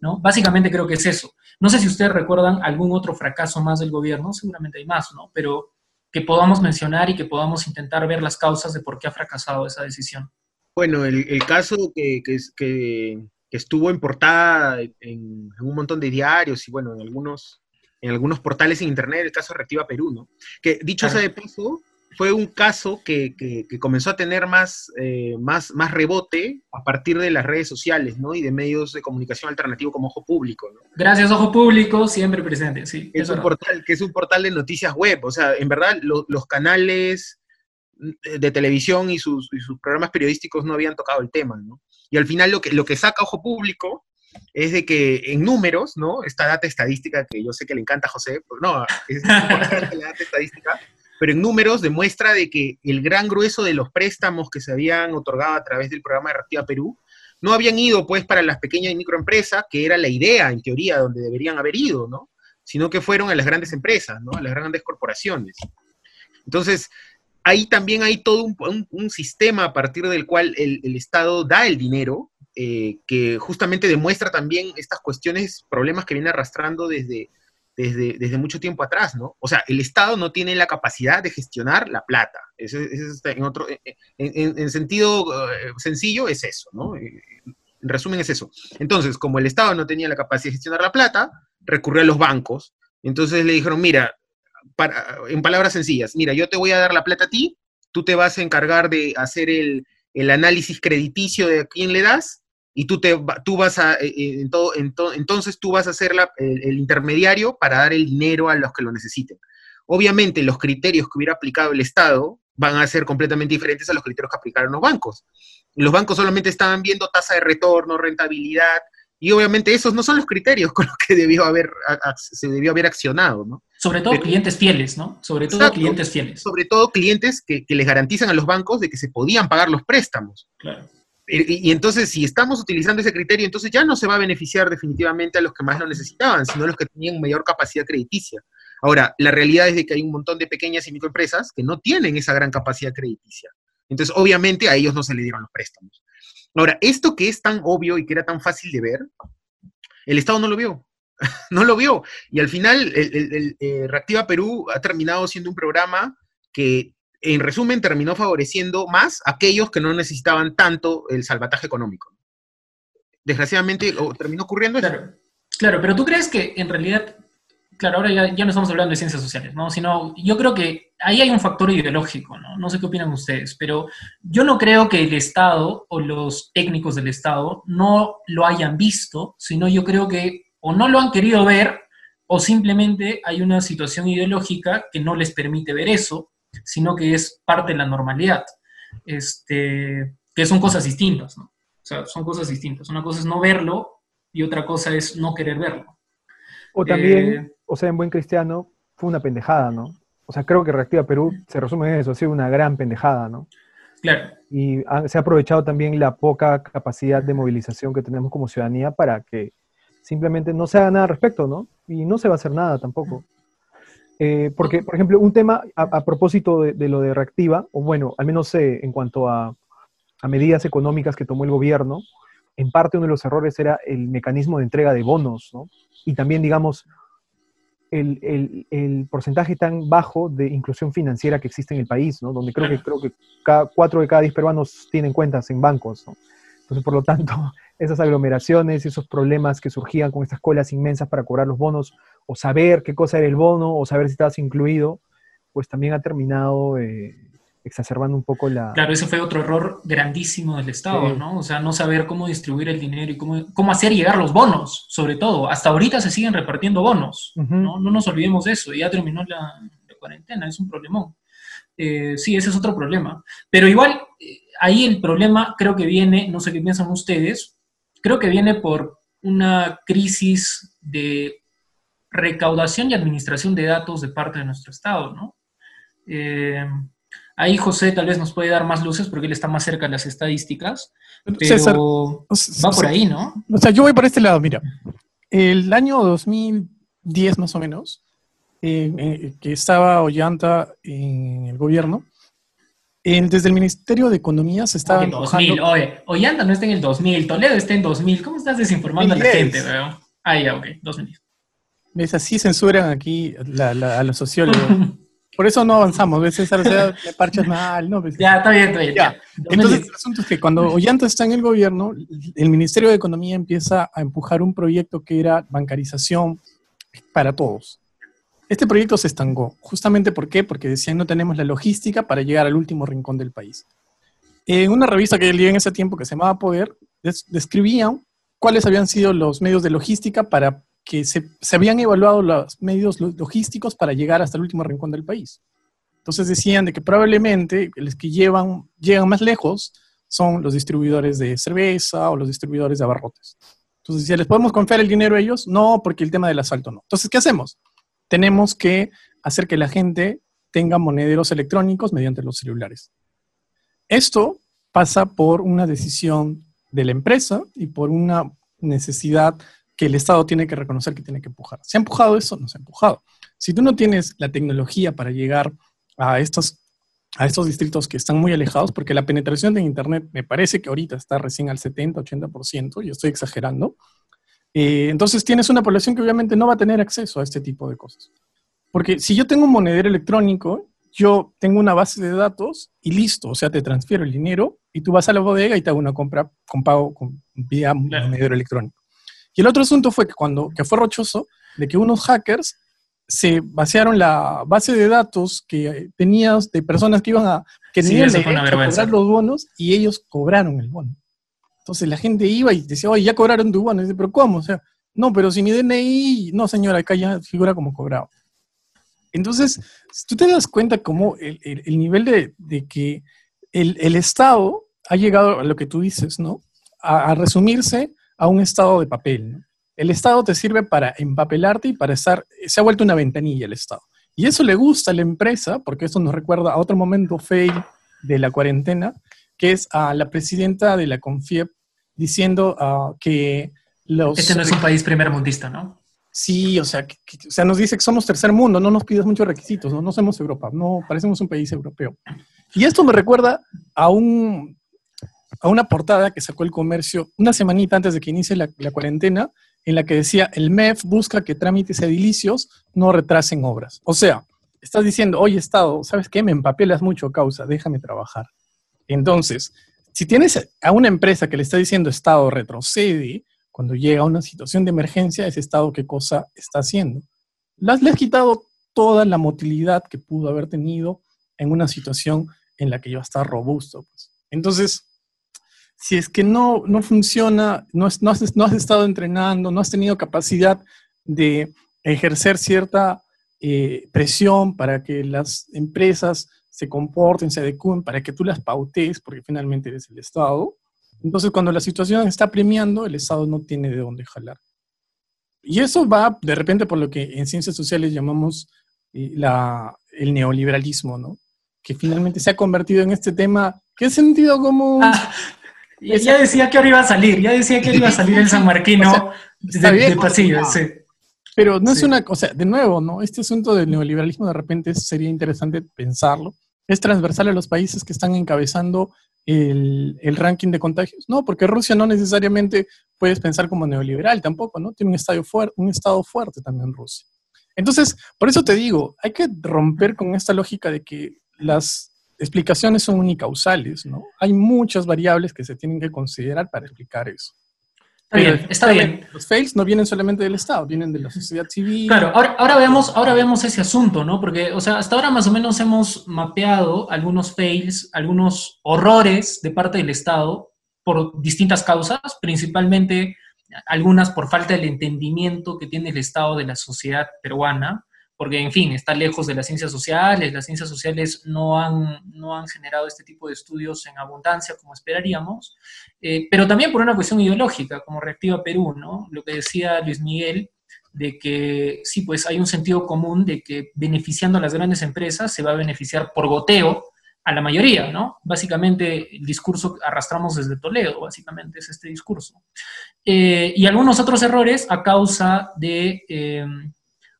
¿no? Básicamente creo que es eso. No sé si ustedes recuerdan algún otro fracaso más del gobierno, seguramente hay más, ¿no? Pero que podamos mencionar y que podamos intentar ver las causas de por qué ha fracasado esa decisión. Bueno, el, caso que, que, que, estuvo en portada en, un montón de diarios y bueno, en algunos, en algunos portales en internet, el caso de Reactiva Perú, ¿no? Que dicho sea de paso, fue un caso que, comenzó a tener más, eh, más, más rebote a partir de las redes sociales, ¿no? Y de medios de comunicación alternativo como Ojo Público, ¿no? Gracias, Ojo Público, siempre presente, sí. Es un portal, que es un portal de noticias web, o sea, en verdad los canales de televisión y sus, programas periodísticos no habían tocado el tema, ¿no? Y al final lo que, lo que saca Ojo Público es de que en números, ¿no? Esta data estadística que yo sé que le encanta a José, pues no, es importante la data estadística, pero en números demuestra de que el gran grueso de los préstamos que se habían otorgado a través del programa de Reactiva Perú no habían ido pues para las pequeñas y microempresas, que era la idea en teoría donde deberían haber ido, ¿no? Sino que fueron a las grandes empresas, ¿no? A las grandes corporaciones. Entonces, ahí también hay todo un, sistema a partir del cual el, Estado da el dinero, eh, que justamente demuestra también estas cuestiones, problemas que viene arrastrando desde, desde, mucho tiempo atrás, ¿no? O sea, el Estado no tiene la capacidad de gestionar la plata. Eso, en, otro, en, sentido eh, sencillo es eso, ¿no? Eh, en resumen es eso. Entonces, como el Estado no tenía la capacidad de gestionar la plata, recurrió a los bancos. Entonces le dijeron, mira, en palabras sencillas, mira, yo te voy a dar la plata a ti, tú te vas a encargar de hacer el, análisis crediticio de a quién le das y tú, te, tú vas a, eh, eh, en entonces tú vas a ser el, intermediario para dar el dinero a los que lo necesiten. Obviamente los criterios que hubiera aplicado el Estado van a ser completamente diferentes a los criterios que aplicaron los bancos. Los bancos solamente estaban viendo tasa de retorno, rentabilidad, y obviamente esos no son los criterios con los que debió haber, se debió haber accionado, ¿no? Sobre todo clientes fieles, ¿no? Sobre todo clientes fieles. Sobre todo clientes que, les garantizan a los bancos de que se podían pagar los préstamos. Claro. Y, entonces, si estamos utilizando ese criterio, entonces ya no se va a beneficiar definitivamente a los que más lo necesitaban, sino a los que tenían mayor capacidad crediticia. Ahora, la realidad es de que hay un montón de pequeñas y microempresas que no tienen esa gran capacidad crediticia. Entonces, obviamente, a ellos no se le dieron los préstamos. Ahora, esto que es tan obvio y que era tan fácil de ver, el Estado no lo vio. <laughs> no lo vio. Y al final, el, eh, Reactiva Perú ha terminado siendo un programa que, en resumen, terminó favoreciendo más a aquellos que no necesitaban tanto el salvataje económico. Desgraciadamente, terminó ocurriendo. Claro, claro, pero tú crees que en realidad claro, ahora ya, no estamos hablando de ciencias sociales, ¿no? Sino, yo creo que ahí hay un factor ideológico, ¿no? No sé qué opinan ustedes, pero yo no creo que el Estado o los técnicos del Estado no lo hayan visto, sino yo creo que o no lo han querido ver o simplemente hay una situación ideológica que no les permite ver eso, sino que es parte de la normalidad, este, que son cosas distintas, ¿no? O sea, son cosas distintas. Una cosa es no verlo y otra cosa es no querer verlo. O también, eh, o sea, en buen cristiano, fue una pendejada, ¿no? O sea, creo que Reactiva Perú se resume en eso, ha sido una gran pendejada, ¿no? Claro. Y se ha aprovechado también la poca capacidad de movilización que tenemos como ciudadanía para que simplemente no se haga nada al respecto, ¿no? Y no se va a hacer nada tampoco. Eh, porque, por ejemplo, un tema a, propósito de, lo de Reactiva, o bueno, al menos eh, en cuanto a, a medidas económicas que tomó el gobierno, en parte uno de los errores era el mecanismo de entrega de bonos, ¿no? Y también, digamos, el, porcentaje tan bajo de inclusión financiera que existe en el país, ¿no? Donde creo que, creo que cada, cuatro de cada diez peruanos tienen cuentas en bancos, ¿no? Entonces, por lo tanto, <laughs> esas aglomeraciones, esos problemas que surgían con estas colas inmensas para cobrar los bonos, o saber qué cosa era el bono, o saber si estabas incluido, pues también ha terminado eh, exacerbando un poco la... Claro, ese fue otro error grandísimo del Estado, ¿no? O sea, no saber cómo distribuir el dinero y cómo, cómo hacer llegar los bonos, sobre todo. Hasta ahorita se siguen repartiendo bonos, ¿no? No nos olvidemos de eso, ya terminó la, cuarentena, es un problemón. Eh, sí, ese es otro problema. Pero igual, eh, ahí el problema creo que viene, no sé qué piensan ustedes, creo que viene por una crisis de recaudación y administración de datos de parte de nuestro Estado, ¿no? Eh, Ahí José tal vez nos puede dar más luces porque él está más cerca de las estadísticas. Pero va por ahí, ¿no? O sea, yo voy por este lado, mira. El año 2010 más o menos, eh, eh, que estaba Ollanta en el gobierno, desde el Ministerio de Economía se estaba... 2000, oye, Ollanta no está en el 2000, Toledo está en 2000. ¿Cómo estás desinformando a la gente, weón? Ah, ya, ok, 2000. ¿Ves? Así censuran aquí a los sociólogos. <laughs> Por eso no avanzamos, ¿ves, César? O sea, me parchas mal, ¿no? Pues, ya, está bien, está bien. Ya. Entonces, el asunto es que cuando Ollanta está en el gobierno, el Ministerio de Economía empieza a empujar un proyecto que era bancarización para todos. Este proyecto se estancó. Justamente ¿por qué? Porque decían no tenemos la logística para llegar al último rincón del país. En una revista que leí en ese tiempo que se llamaba Poder, describían cuáles habían sido los medios de logística para que se, se, habían evaluado los medios logísticos para llegar hasta el último rincón del país. Entonces decían de que probablemente los que llevan, llegan más lejos son los distribuidores de cerveza o los distribuidores de abarrotes. Entonces, si ¿les podemos confiar el dinero a ellos? No, porque el tema del asalto no. Entonces, ¿qué hacemos? Tenemos que hacer que la gente tenga monederos electrónicos mediante los celulares. Esto pasa por una decisión de la empresa y por una necesidad que el Estado tiene que reconocer que tiene que empujar. ¿Se ha empujado eso? No se ha empujado. Si tú no tienes la tecnología para llegar a estos, a estos distritos que están muy alejados, porque la penetración de Internet me parece que ahorita está recién al 70, 80%, yo estoy exagerando, eh, entonces tienes una población que obviamente no va a tener acceso a este tipo de cosas. Porque si yo tengo un monedero electrónico, yo tengo una base de datos y listo, o sea, te transfiero el dinero y tú vas a la bodega y te hago una compra con pago con, vía monedero electrónico. Y el otro asunto fue que cuando que fue rochoso, de que unos hackers se vaciaron la base de datos que tenías de personas que iban a que tenían cobrar los bonos y ellos cobraron el bono. Entonces la gente iba y decía, oye, ya cobraron tu bono. Y dice, pero ¿cómo? O sea, no, pero si mi DNI, no señora, acá ya figura como cobrado. Entonces, tú te das cuenta cómo el, nivel de, que el, Estado ha llegado a lo que tú dices, ¿no? A, a resumirse a un estado de papel, ¿no? El Estado te sirve para empapelarte y para estar, se ha vuelto una ventanilla el Estado. Y eso le gusta a la empresa, porque eso nos recuerda a otro momento fail de la cuarentena, que es a la presidenta de la CONFIEP diciendo uh, que los... Este no es un país primer mundista, ¿no? Sí, o sea, o sea, nos dice que somos tercer mundo, no nos pides muchos requisitos, ¿no? no somos Europa, no parecemos un país europeo. Y esto me recuerda a un, a una portada que sacó el comercio una semanita antes de que inicie la, cuarentena, en la que decía, el MEF busca que trámites edilicios no retrasen obras. O sea, estás diciendo, oye Estado, ¿sabes qué? Me empapelas mucho causa, déjame trabajar. Entonces, si tienes a una empresa que le está diciendo Estado retrocede, cuando llega a una situación de emergencia, ese Estado qué cosa está haciendo. Le has quitado toda la motilidad que pudo haber tenido en una situación en la que iba a estar robusto. Pues. Entonces, si es que no, no funciona, no, no, has, no has estado entrenando, no has tenido capacidad de ejercer cierta eh, presión para que las empresas se comporten, se adecúen, para que tú las pautes, porque finalmente eres el Estado. Entonces, cuando la situación está premiando, el Estado no tiene de dónde jalar. Y eso va de repente por lo que en ciencias sociales llamamos eh, la, el neoliberalismo, ¿no? Que finalmente se ha convertido en este tema que es sentido como... Ah, ya, decía que ahora iba a salir, ya decía que iba a salir el <laughs> San Marquino de, pasillo, Pero no es una cosa, de nuevo, ¿no? Este asunto del neoliberalismo de repente sería interesante pensarlo. Es transversal a los países que están encabezando el, ranking de contagios. No, porque Rusia no necesariamente puedes pensar como neoliberal tampoco, ¿no? Tiene un, estadio un estado fuerte también Rusia. Entonces, por eso te digo, hay que romper con esta lógica de que las explicaciones son unicausales, ¿no? Hay muchas variables que se tienen que considerar para explicar eso. Está bien, está bien. Los fails no vienen solamente del Estado, vienen de la sociedad civil. Claro, ahora, ahora, vemos, ahora vemos ese asunto, ¿no? Porque, o sea, hasta ahora más o menos hemos mapeado algunos fails, algunos horrores de parte del Estado por distintas causas, principalmente algunas por falta del entendimiento que tiene el Estado de la sociedad peruana, porque en fin, está lejos de las ciencias sociales, las ciencias sociales no han, no han generado este tipo de estudios en abundancia como esperaríamos, eh, pero también por una cuestión ideológica, como Reactiva Perú, ¿no? Lo que decía Luis Miguel, de que sí, pues hay un sentido común de que beneficiando a las grandes empresas se va a beneficiar por goteo a la mayoría, ¿no? Básicamente el discurso que arrastramos desde Toledo, básicamente es este discurso. Eh, y algunos otros errores a causa de... Eh,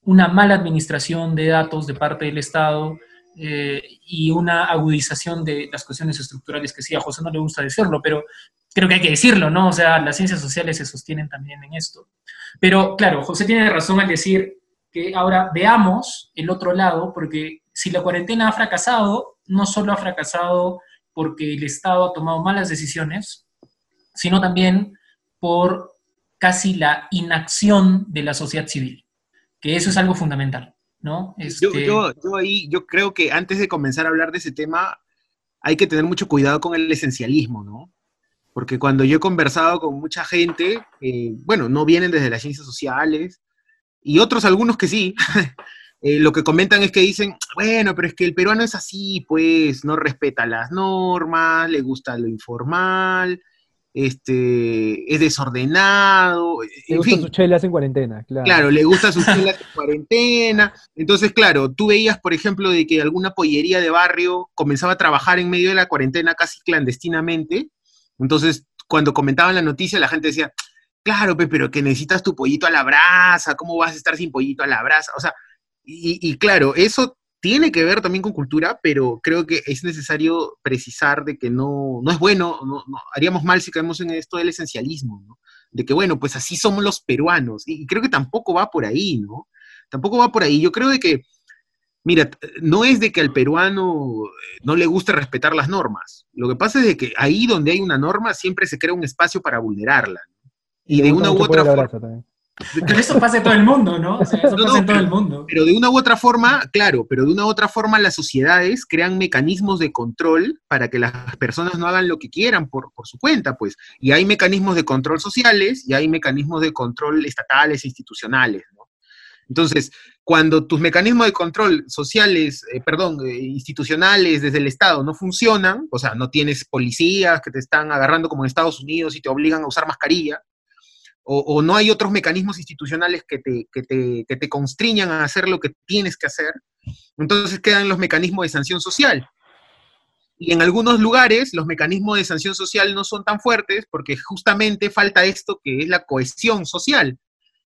una mala administración de datos de parte del Estado eh, y una agudización de las cuestiones estructurales que sí, a José no le gusta decirlo, pero creo que hay que decirlo, ¿no? O sea, las ciencias sociales se sostienen también en esto. Pero claro, José tiene razón al decir que ahora veamos el otro lado, porque si la cuarentena ha fracasado, no solo ha fracasado porque el Estado ha tomado malas decisiones, sino también por casi la inacción de la sociedad civil que eso es algo fundamental. ¿no? Yo, Este, yo, yo ahí, yo creo que antes de comenzar a hablar de ese tema, hay que tener mucho cuidado con el esencialismo, ¿no? Porque cuando yo he conversado con mucha gente, que, bueno, no vienen desde las ciencias sociales, y otros algunos que sí, <laughs> eh, lo que comentan es que dicen, bueno, pero es que el peruano es así, pues, no respeta las normas, le gusta lo informal, este, es desordenado, en gustan sus chelas en cuarentena, claro. Claro, le gusta sus <laughs> chelas en cuarentena. Entonces, claro, tú veías, por ejemplo, de que alguna pollería de barrio comenzaba a trabajar en medio de la cuarentena casi clandestinamente. Entonces, cuando comentaban la noticia, la gente decía, claro, pe, pero que necesitas tu pollito a la brasa, ¿cómo vas a estar sin pollito a la brasa? O sea, y, y claro, eso tiene que ver también con cultura, pero creo que es necesario precisar de que no, no es bueno, no, no- haríamos mal si caemos en esto del esencialismo, ¿no? De que, bueno, pues así somos los peruanos. Y, y creo que tampoco va por ahí, ¿no? Tampoco va por ahí. Yo creo de que, mira, no es de que al peruano eh, no le guste respetar las normas. Lo que pasa es de que ahí donde hay una norma siempre se crea un espacio para vulnerarla. Y de gusta una u otra forma. Pero eso pasa en todo el mundo, ¿no? O sea, eso No, pasa no, en todo pero- el mundo. Pero de una u otra forma, claro, pero de una u otra forma las sociedades crean mecanismos de control para que las personas no hagan lo que quieran por, por su cuenta, pues. Y hay mecanismos de control sociales y hay mecanismos de control estatales e institucionales, ¿no? Entonces, cuando tus mecanismos de control sociales, eh, perdón, eh, institucionales desde el Estado no funcionan, o sea, no tienes policías que te están agarrando como en Estados Unidos y te obligan a usar mascarilla, o, no hay otros mecanismos institucionales que te, que, te, que te constriñan a hacer lo que tienes que hacer, entonces quedan los mecanismos de sanción social. Y en algunos lugares los mecanismos de sanción social no son tan fuertes porque justamente falta esto que es la cohesión social.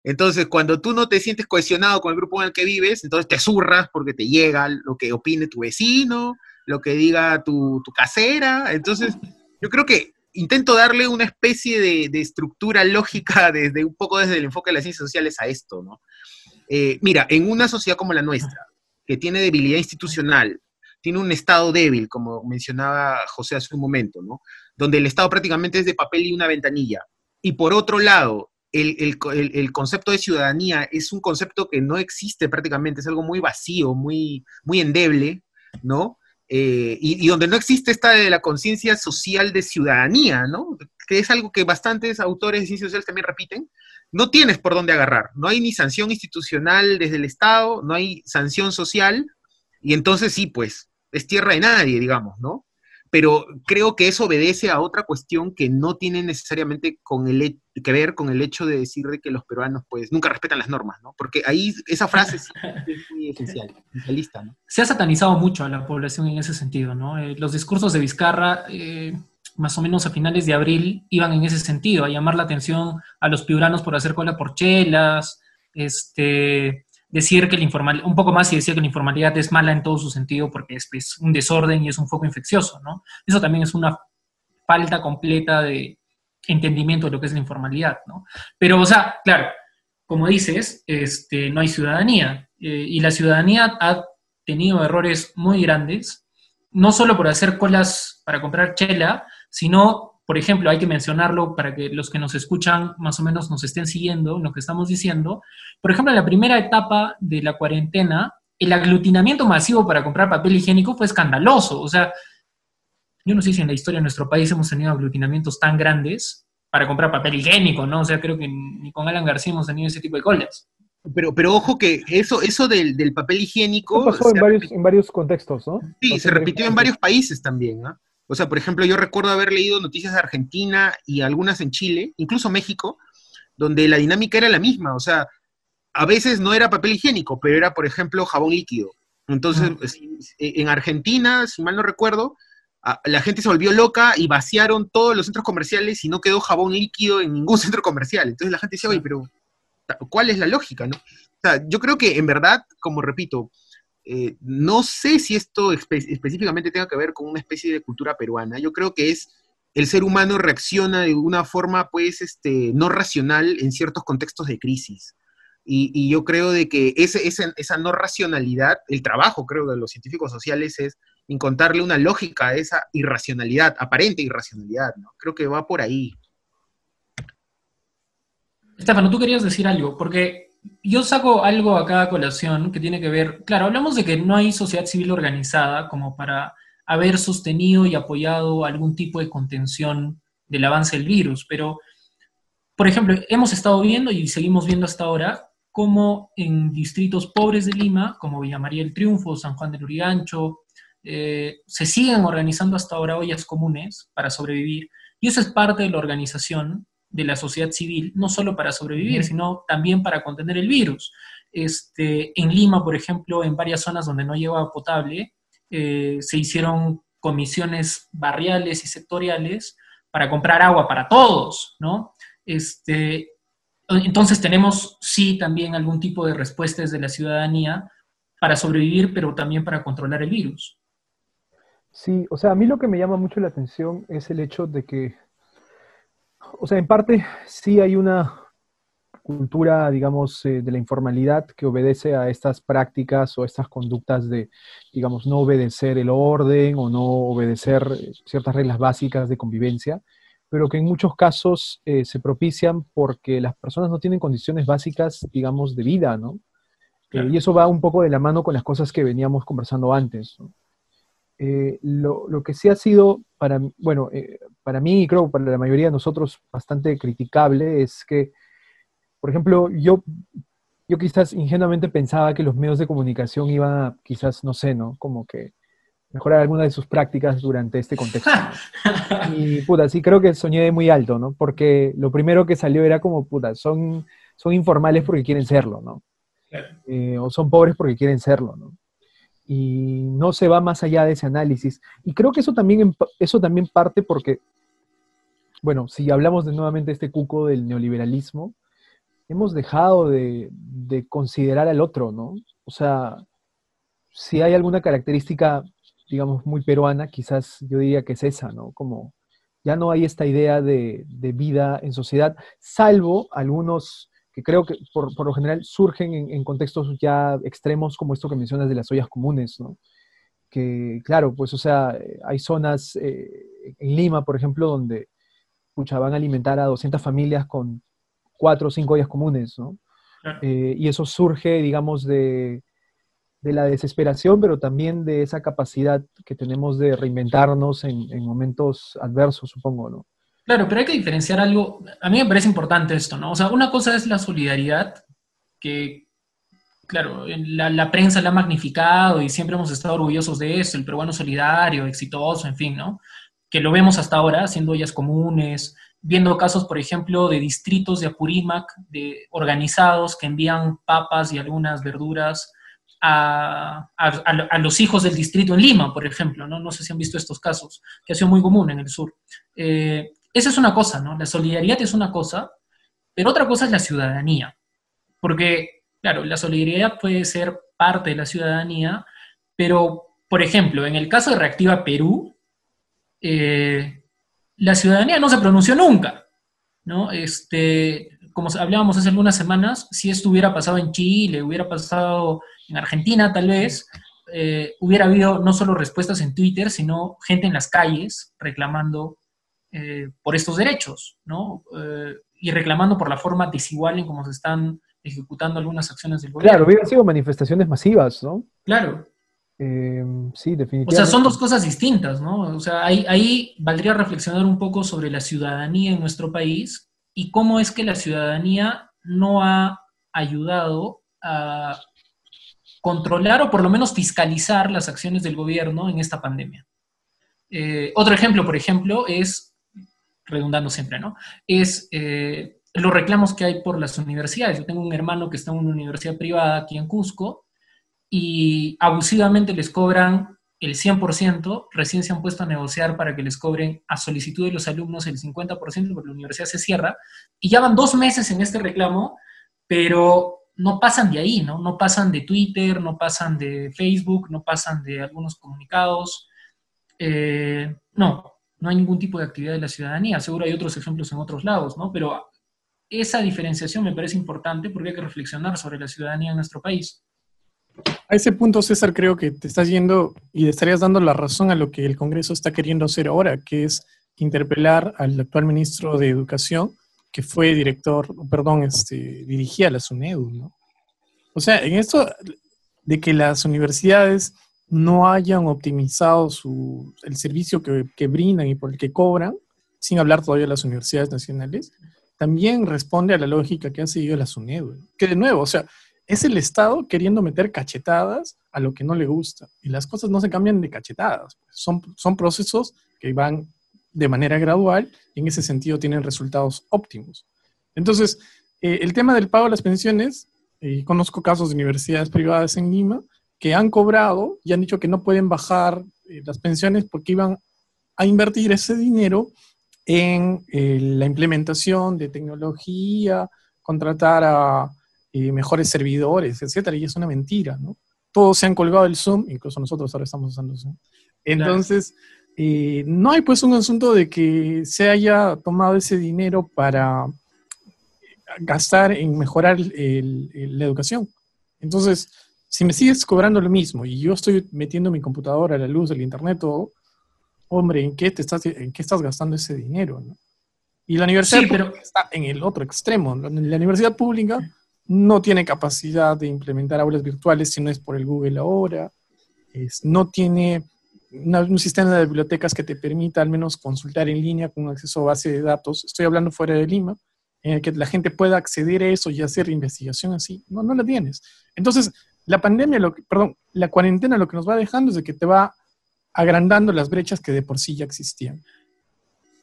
Entonces, cuando tú no te sientes cohesionado con el grupo en el que vives, entonces te zurras porque te llega lo que opine tu vecino, lo que diga tu, tu casera. Entonces, yo creo que intento darle una especie de, estructura lógica <laughs> desde un poco desde el enfoque de las ciencias sociales a esto, ¿no? Eh, mira, en una sociedad como la nuestra, que tiene debilidad institucional, tiene un Estado débil, como mencionaba José hace un momento, ¿no? Donde el Estado prácticamente es de papel y una ventanilla. Y por otro lado, el, el concepto de ciudadanía es un concepto que no existe prácticamente, es algo muy vacío, muy, muy endeble, ¿no? Eh, y, donde no existe esta de la conciencia social de ciudadanía, ¿no? Que es algo que bastantes autores de ciencias sociales también repiten, no tienes por dónde agarrar. No hay ni sanción institucional desde el Estado, no hay sanción social, y entonces sí, pues, es tierra de nadie, digamos, ¿no? Pero creo que eso obedece a otra cuestión que no tiene necesariamente con el, que ver con el hecho de decir de que los peruanos, pues, nunca respetan las normas, ¿no? Porque ahí esa frase <laughs> es muy esencial, esencialista, ¿no? Se ha satanizado mucho a la población en ese sentido, ¿no? Eh, los discursos de Vizcarra... Eh más o menos a finales de abril, iban en ese sentido, a llamar la atención a los piuranos por hacer cola por chelas, este, decir que la informal, un poco más y decir que la informalidad es mala en todo su sentido porque es, un desorden y es un foco infeccioso, ¿no? Eso también es una falta completa de entendimiento de lo que es la informalidad, ¿no? Pero, o sea, claro, como dices, este, no hay ciudadanía eh, y la ciudadanía ha tenido errores muy grandes, no solo por hacer colas para comprar chela, sino, por ejemplo, hay que mencionarlo para que los que nos escuchan más o menos nos estén siguiendo lo que estamos diciendo. Por ejemplo, en la primera etapa de la cuarentena, el aglutinamiento masivo para comprar papel higiénico fue escandaloso. O sea, yo no sé si en la historia de nuestro país hemos tenido aglutinamientos tan grandes para comprar papel higiénico, ¿no? O sea, creo que ni con Alan García hemos tenido ese tipo de colas. Pero, pero ojo que eso, eso del, del papel higiénico... Eso pasó en varios, en varios contextos, ¿no? Sí, se repitió en varios países también, ¿no? O sea, por ejemplo, yo recuerdo haber leído noticias de Argentina y algunas en Chile, incluso México, donde la dinámica era la misma. O sea, a veces no era papel higiénico, pero era, por ejemplo, jabón líquido. Entonces, uh-huh. en Argentina, si mal no recuerdo, la gente se volvió loca y vaciaron todos los centros comerciales y no quedó jabón líquido en ningún <laughs> centro comercial. Entonces la gente decía, oye, pero ¿cuál es la lógica? No? O sea, yo creo que en verdad, como repito, eh, no sé si esto espe específicamente tenga que ver con una especie de cultura peruana. Yo creo que es el ser humano reacciona de una forma, pues, este, no racional en ciertos contextos de crisis. Y, yo creo de que esa no racionalidad, el trabajo, creo, de los científicos sociales es encontrarle una lógica a esa irracionalidad, aparente irracionalidad. Creo que va por ahí. Estefano, tú querías decir algo, porque yo saco algo acá a colación que tiene que ver, claro, hablamos de que no hay sociedad civil organizada como para haber sostenido y apoyado algún tipo de contención del avance del virus, pero, por ejemplo, hemos estado viendo y seguimos viendo hasta ahora cómo en distritos pobres de Lima, como Villa María del Triunfo, San Juan del Urigancho, eh, se siguen organizando hasta ahora ollas comunes para sobrevivir, y eso es parte de la organización de la sociedad civil, no solo para sobrevivir, sino también para contener el virus. Este, en Lima, por ejemplo, en varias zonas donde no lleva potable, eh, se hicieron comisiones barriales y sectoriales para comprar agua para todos, ¿no? Este, entonces tenemos, sí, también algún tipo de respuestas de la ciudadanía para sobrevivir, pero también para controlar el virus. Sí, o sea, a mí lo que me llama mucho la atención es el hecho de que o sea, en parte sí hay una cultura, digamos, eh, de la informalidad que obedece a estas prácticas o estas conductas de, digamos, no obedecer el orden o no obedecer eh, ciertas reglas básicas de convivencia, pero que en muchos casos eh, se propician porque las personas no tienen condiciones básicas, digamos, de vida, ¿no? y eso va un poco de la mano con las cosas que veníamos conversando antes. ¿no? lo, lo, que sí ha sido para, bueno, para mí y creo para la mayoría de nosotros bastante criticable es que, por ejemplo, yo, yo quizás ingenuamente pensaba que los medios de comunicación iban a, quizás, no sé, ¿no? Como que mejorar alguna de sus prácticas durante este contexto. <laughs> Y puta, sí creo que soñé de muy alto, ¿no? Porque lo primero que salió era como, puta, son, son informales porque quieren serlo, ¿no? Eh, o son pobres porque quieren serlo, ¿no? Y no se va más allá de ese análisis. Y creo que eso también, eso también parte porque, bueno, si hablamos de nuevamente este cuco del neoliberalismo, hemos dejado de, considerar al otro, ¿no? O sea, si hay alguna característica, digamos, muy peruana, quizás yo diría que es esa, ¿no? Como ya no hay esta idea de, de vida en sociedad, salvo algunos que creo que por, lo general surgen en, contextos ya extremos como esto que mencionas de las ollas comunes, ¿no? Que, claro, pues, o sea, hay zonas eh, en Lima, por ejemplo, donde, pucha, van a alimentar a 200 familias con cuatro o cinco ollas comunes, ¿no? Eh, y eso surge, digamos, de, de, la desesperación, pero también de esa capacidad que tenemos de reinventarnos en, en momentos adversos, supongo, ¿no? Claro, pero hay que diferenciar algo. A mí me parece importante esto, ¿no? O sea, una cosa es la solidaridad, que, claro, la, prensa la ha magnificado y siempre hemos estado orgullosos de eso, el peruano solidario, exitoso, en fin, ¿no? Que lo vemos hasta ahora, haciendo ollas comunes, viendo casos, por ejemplo, de distritos de Apurímac, de organizados que envían papas y algunas verduras a, a, a, los hijos del distrito en Lima, por ejemplo, ¿no? No sé si han visto estos casos, que ha sido muy común en el sur. Eh, esa es una cosa, ¿no? La solidaridad es una cosa, pero otra cosa es la ciudadanía. Porque, claro, la solidaridad puede ser parte de la ciudadanía, pero, por ejemplo, en el caso de Reactiva Perú, eh, la ciudadanía no se pronunció nunca, ¿no? Este, como hablábamos hace algunas semanas, si esto hubiera pasado en Chile, hubiera pasado en Argentina tal vez, eh, hubiera habido no solo respuestas en Twitter, sino gente en las calles reclamando eh, por estos derechos, ¿no? Eh, y reclamando por la forma desigual en cómo se están ejecutando algunas acciones del gobierno. Claro, hubieran sido manifestaciones masivas, ¿no? Claro. Eh, sí, definitivamente. O sea, son dos cosas distintas, ¿no? O sea, ahí, ahí valdría reflexionar un poco sobre la ciudadanía en nuestro país y cómo es que la ciudadanía no ha ayudado a controlar o por lo menos fiscalizar las acciones del gobierno en esta pandemia. otro ejemplo, por ejemplo, es redundando siempre, ¿no? Es eh, los reclamos que hay por las universidades. Yo tengo un hermano que está en una universidad privada aquí en Cusco y abusivamente les cobran el 100%, recién se han puesto a negociar para que les cobren a solicitud de los alumnos el 50% porque la universidad se cierra, y ya van dos meses en este reclamo, pero no pasan de ahí, ¿no? No pasan de Twitter, no pasan de Facebook, no pasan de algunos comunicados. Eh, no, no hay ningún tipo de actividad de la ciudadanía. Seguro hay otros ejemplos en otros lados, ¿no? Pero esa diferenciación me parece importante porque hay que reflexionar sobre la ciudadanía en nuestro país. A ese punto, César, creo que te estás yendo y estarías dando la razón a lo que el Congreso está queriendo hacer ahora, que es interpelar al actual ministro de Educación que fue director, perdón, este, dirigía la SUNEDU, ¿no? O sea, en esto de que las universidades no hayan optimizado el servicio que, brindan y por el que cobran, sin hablar todavía de las universidades nacionales, también responde a la lógica que ha seguido la SUNEDU. Que de nuevo, o sea, es el Estado queriendo meter cachetadas a lo que no le gusta. Y las cosas no se cambian de cachetadas. Pues. Son, son procesos que van de manera gradual y en ese sentido tienen resultados óptimos. Entonces, eh, el tema del pago de las pensiones, eh, conozco casos de universidades privadas en Lima que han cobrado y han dicho que no pueden bajar eh, las pensiones porque iban a invertir ese dinero en la implementación de tecnología, contratar a mejores servidores, etcétera, y es una mentira, ¿no? Todos se han colgado el Zoom, incluso nosotros ahora estamos usando Zoom. Entonces, eh, no hay pues un asunto de que se haya tomado ese dinero para gastar en mejorar la educación. Entonces, si me sigues cobrando lo mismo y yo estoy metiendo mi computadora a la luz del internet, todo, hombre, ¿en qué, te estás, ¿en qué estás gastando ese dinero? Y la universidad pero... está en el otro extremo. La universidad pública no tiene capacidad de implementar aulas virtuales si no es por el Google ahora, no tiene un sistema de bibliotecas que te permita al menos consultar en línea con acceso a base de datos, estoy hablando fuera de Lima, en el que la gente pueda acceder a eso y hacer investigación así, no, no la tienes. Entonces, la pandemia, lo perdón, la cuarentena lo que nos va dejando es de que te va agrandando las brechas que de por sí ya existían.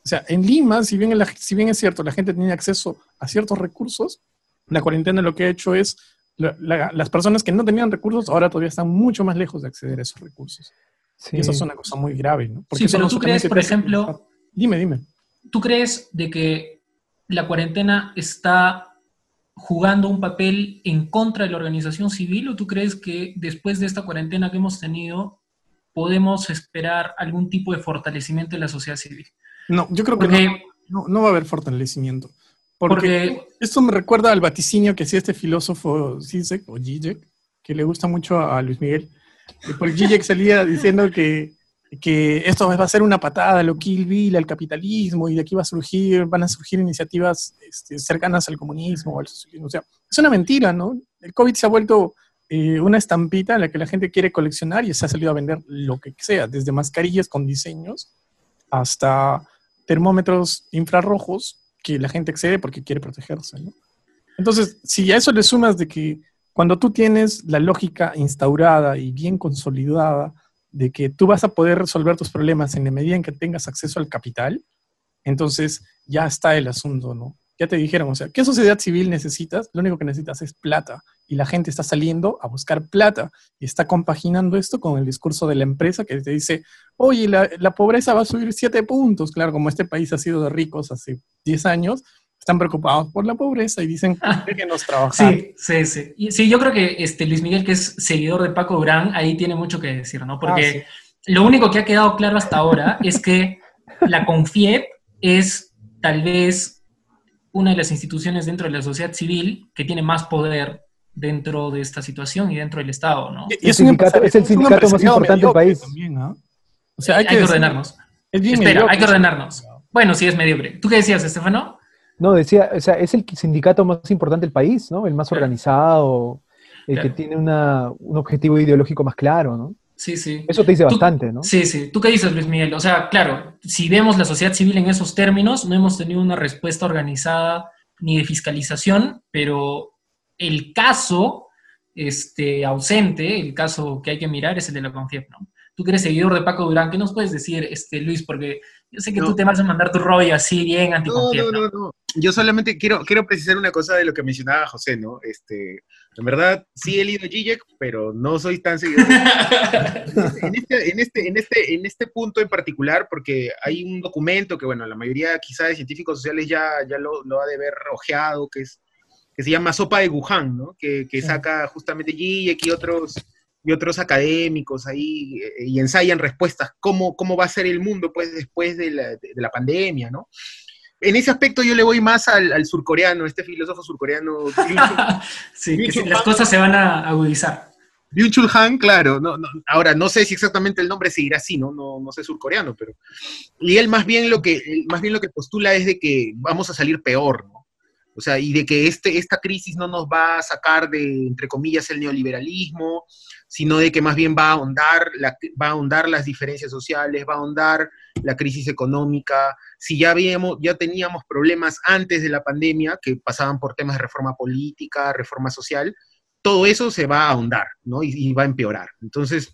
O sea, en Lima, si bien, si bien es cierto, la gente tenía acceso a ciertos recursos, la cuarentena lo que ha hecho es, las personas que no tenían recursos ahora todavía están mucho más lejos de acceder a esos recursos. Y eso es una cosa muy grave, ¿no? Porque sí, pero tú crees, por ejemplo... Dime, dime. ¿Tú crees de que la cuarentena está jugando un papel en contra de la organización civil o tú crees que después de esta cuarentena que hemos tenido podemos esperar algún tipo de fortalecimiento de la sociedad civil? No, yo creo que no, no, va a haber fortalecimiento. Porque, esto me recuerda al vaticinio que hacía este filósofo Zizek o Zizek, que le gusta mucho a Luis Miguel. Porque Zizek salía diciendo que, que esto va a ser una patada a lo Kill Bill, al capitalismo, y de aquí va a surgir, van a surgir iniciativas este, cercanas al comunismo o sea, es una mentira, ¿no? El COVID se ha vuelto eh, una estampita en la que la gente quiere coleccionar y se ha salido a vender lo que sea, desde mascarillas con diseños hasta termómetros infrarrojos que la gente excede porque quiere protegerse. Entonces, si a eso le sumas de que cuando tú tienes la lógica instaurada y bien consolidada de que tú vas a poder resolver tus problemas en la medida en que tengas acceso al capital, entonces ya está el asunto, ¿no? Ya te dijeron, o sea, ¿qué sociedad civil necesitas? Lo único que necesitas es plata. Y la gente está saliendo a buscar plata y está compaginando esto con el discurso de la empresa que te dice, oye, la, pobreza va a subir siete puntos. Claro, como este país ha sido de ricos hace 10 años, están preocupados por la pobreza y dicen, <laughs> déjenos trabajar. Sí, sí, sí. sí, yo creo que este Luis Miguel, que es seguidor de Paco Durán, ahí tiene mucho que decir, ¿no? Porque ah, lo único que ha quedado claro hasta ahora <laughs> es que la CONFIEP es tal vez una de las instituciones dentro de la sociedad civil que tiene más poder dentro de esta situación y dentro del Estado, ¿no? Y es, el sindicato más importante del país. O sea, hay, que, ordenarnos. Espera, hay que ordenarnos. Bueno, sí es mediocre. ¿Tú qué decías, Estefano? No, decía, o sea, es el sindicato más importante del país, ¿no? El más organizado, el que tiene una, un objetivo ideológico más claro, ¿no? Sí, sí. Eso te dice bastante, ¿no? Sí, sí. ¿Tú qué dices, Luis Miguel? O sea, claro, si vemos la sociedad civil en esos términos, no hemos tenido una respuesta organizada ni de fiscalización, pero el caso este, ausente, el caso que hay que mirar es el de la CONFIEP, ¿no? Tú que eres seguidor de Paco Durán, ¿qué nos puedes decir, este, Luis? Porque yo sé que tú te vas a mandar tu rollo así bien anti no, no, no, no, Yo solamente quiero, quiero precisar una cosa de lo que mencionaba José, ¿no? Este, en verdad, sí he leído Zizek, pero no soy tan seguidor. en, este, en, este, en, este, en este punto en particular, porque hay un documento que, bueno, la mayoría quizá de científicos sociales ya, ya lo, lo ha de ver ojeado, que, es, que se llama Sopa de Wuhan, ¿no? Que, que saca justamente Zizek y otros, y otros académicos ahí eh, y ensayan respuestas, cómo, cómo va a ser el mundo pues, después de la, de la pandemia, ¿no? en ese aspecto yo le voy más al, surcoreano, este filósofo surcoreano. <laughs> sí, que las cosas se van a agudizar. Byung-Chul Han, claro. No, ahora, no sé si exactamente el nombre seguirá así, ¿no? No, no sé surcoreano, pero... Y él más bien, lo que, más bien lo que postula es de que vamos a salir peor, ¿no? O sea, y de que este, esta crisis no nos va a sacar de, entre comillas, el neoliberalismo, sino de que más bien va a ahondar, va a ahondar las diferencias sociales, va a ahondar la crisis económica. Si ya, habíamos, ya teníamos problemas antes de la pandemia, que pasaban por temas de reforma política, reforma social, todo eso se va a ahondar, ¿no? Y, va a empeorar. Entonces,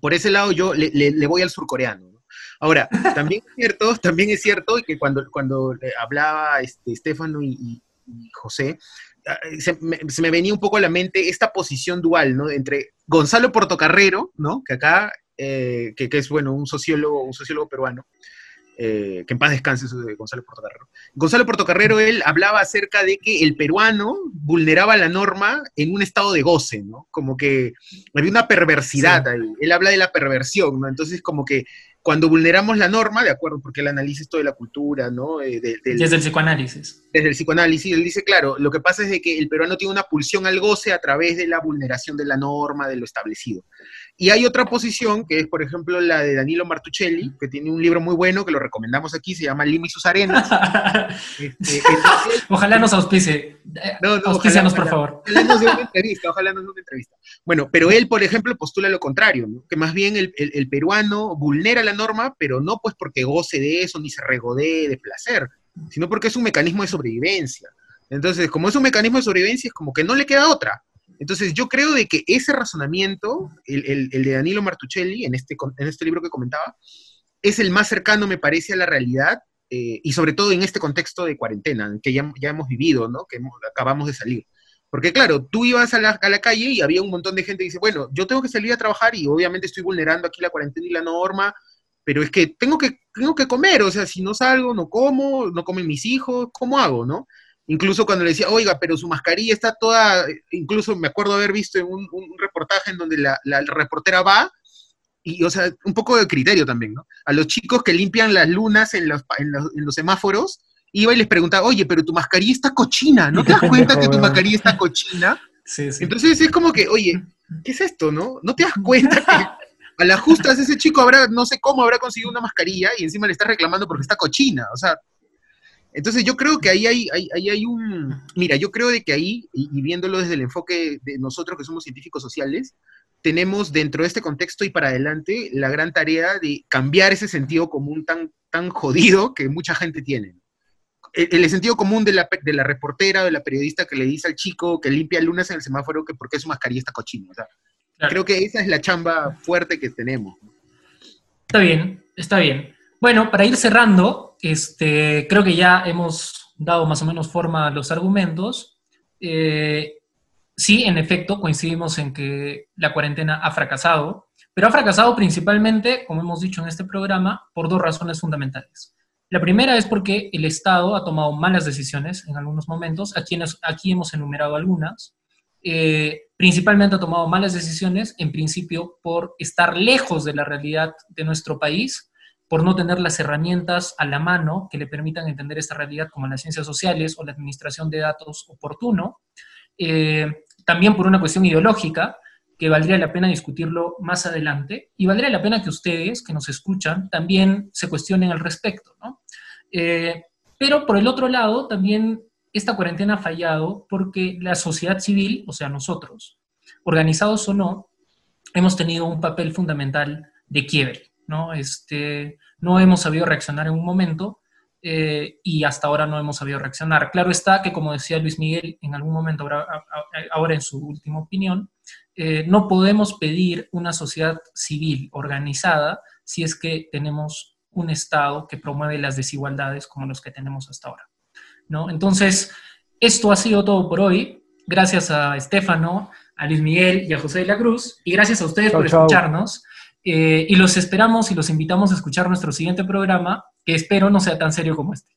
por ese lado yo le, voy al surcoreano. Ahora, <laughs> también es cierto, también es cierto que cuando, cuando hablaba este, Estefano y, José, ah, se me, venía un poco a la mente esta posición dual, ¿no? Entre Gonzalo Portocarrero, ¿no? Que acá, eh, que, que, es, bueno, un sociólogo, un sociólogo peruano, eh, que en paz descanse Gonzalo Portocarrero. Gonzalo Portocarrero, él hablaba acerca de que el peruano vulneraba la norma en un estado de goce, ¿no? Como que había una perversidad ahí. Él habla de la perversión, ¿no? Entonces, como que cuando vulneramos la norma, de acuerdo, porque él analiza esto de la cultura, ¿no? Eh, desde el psicoanálisis. Desde el psicoanálisis, él dice, claro, lo que pasa es de que el peruano tiene una pulsión al goce a través de la vulneración de la norma, de lo establecido. Y hay otra posición, que es, por ejemplo, la de Danilo Martuchelli, que tiene un libro muy bueno, que lo recomendamos aquí, se llama Lima y sus arenas. <laughs> Este, <laughs> ojalá nos auspice. No, no, por favor. Ojalá nos dé una entrevista, ojalá nos dé una entrevista. Bueno, pero él, por ejemplo, postula lo contrario, que más bien el, el peruano vulnera la norma, pero no pues porque goce de eso, ni se regodee de placer, sino porque es un mecanismo de sobrevivencia. Entonces, como es un mecanismo de sobrevivencia, es como que no le queda otra. Entonces, yo creo de que ese razonamiento, el, de Danilo Martuchelli, en este, en este libro que comentaba, es el más cercano, me parece, a la realidad, eh, y sobre todo en este contexto de cuarentena, que ya, hemos vivido, ¿no? que acabamos de salir. Porque claro, tú ibas a la, a la, calle y había un montón de gente que dice, bueno, yo tengo que salir a trabajar y obviamente estoy vulnerando aquí la cuarentena y la norma, pero es tengo que, tengo que comer, o sea, si no salgo, no como, no comen mis hijos, ¿cómo hago, no? Incluso cuando le decía, oiga, pero su mascarilla está toda, incluso me acuerdo haber visto en un, reportaje en donde la, reportera va, y, o sea, un poco de criterio también, ¿no? A los chicos que limpian las lunas en los, en los, semáforos, iba y les preguntaba, oye, pero tu mascarilla está cochina, ¿no te das cuenta que tu mascarilla está cochina? Sí, sí. Entonces es como que, oye, ¿qué es esto, no? ¿No te das cuenta que a las justas ese chico habrá, no sé cómo, habrá conseguido una mascarilla y encima le está reclamando porque está cochina. O sea, entonces yo creo que ahí hay, ahí, hay un... Mira, yo creo de que ahí, y, viéndolo desde el enfoque de nosotros que somos científicos sociales, tenemos dentro de este contexto y para adelante la gran tarea de cambiar ese sentido común tan, tan jodido que mucha gente tiene. El, sentido común de la, de la reportera o de la periodista que le dice al chico que limpia lunas en el semáforo que porque su mascarilla está cochina. O sea, Creo que esa es la chamba fuerte que tenemos. Está bien, está bien. Bueno, para ir cerrando, este, creo que ya hemos dado más o menos forma a los argumentos. Eh, sí, en efecto, coincidimos en que la cuarentena ha fracasado, pero ha fracasado principalmente, como hemos dicho en este programa, por dos razones fundamentales. La primera es porque el Estado ha tomado malas decisiones en algunos momentos, aquí, aquí hemos enumerado algunas, eh, principalmente ha tomado malas decisiones, en principio por estar lejos de la realidad de nuestro país, por no tener las herramientas a la mano que le permitan entender esta realidad como las ciencias sociales o la administración de datos oportuno, eh, también por una cuestión ideológica, que valdría la pena discutirlo más adelante, y valdría la pena que ustedes, que nos escuchan, también se cuestionen al respecto, eh, pero por el otro lado, también esta cuarentena ha fallado porque la sociedad civil, o sea, nosotros, organizados o no, hemos tenido un papel fundamental de quiebre, ¿no? Este, no hemos sabido reaccionar en un momento eh, y hasta ahora no hemos sabido reaccionar. Claro está que, como decía Luis Miguel en algún momento, ahora, en su última opinión, eh, no podemos pedir una sociedad civil organizada si es que tenemos un Estado que promueve las desigualdades como los que tenemos hasta ahora. ¿no? Entonces, esto ha sido todo por hoy. Gracias a Estefano, a Luis Miguel y a José de la Cruz. Y gracias a ustedes por escucharnos. Eh, y los esperamos y los invitamos a escuchar nuestro siguiente programa, que espero no sea tan serio como este.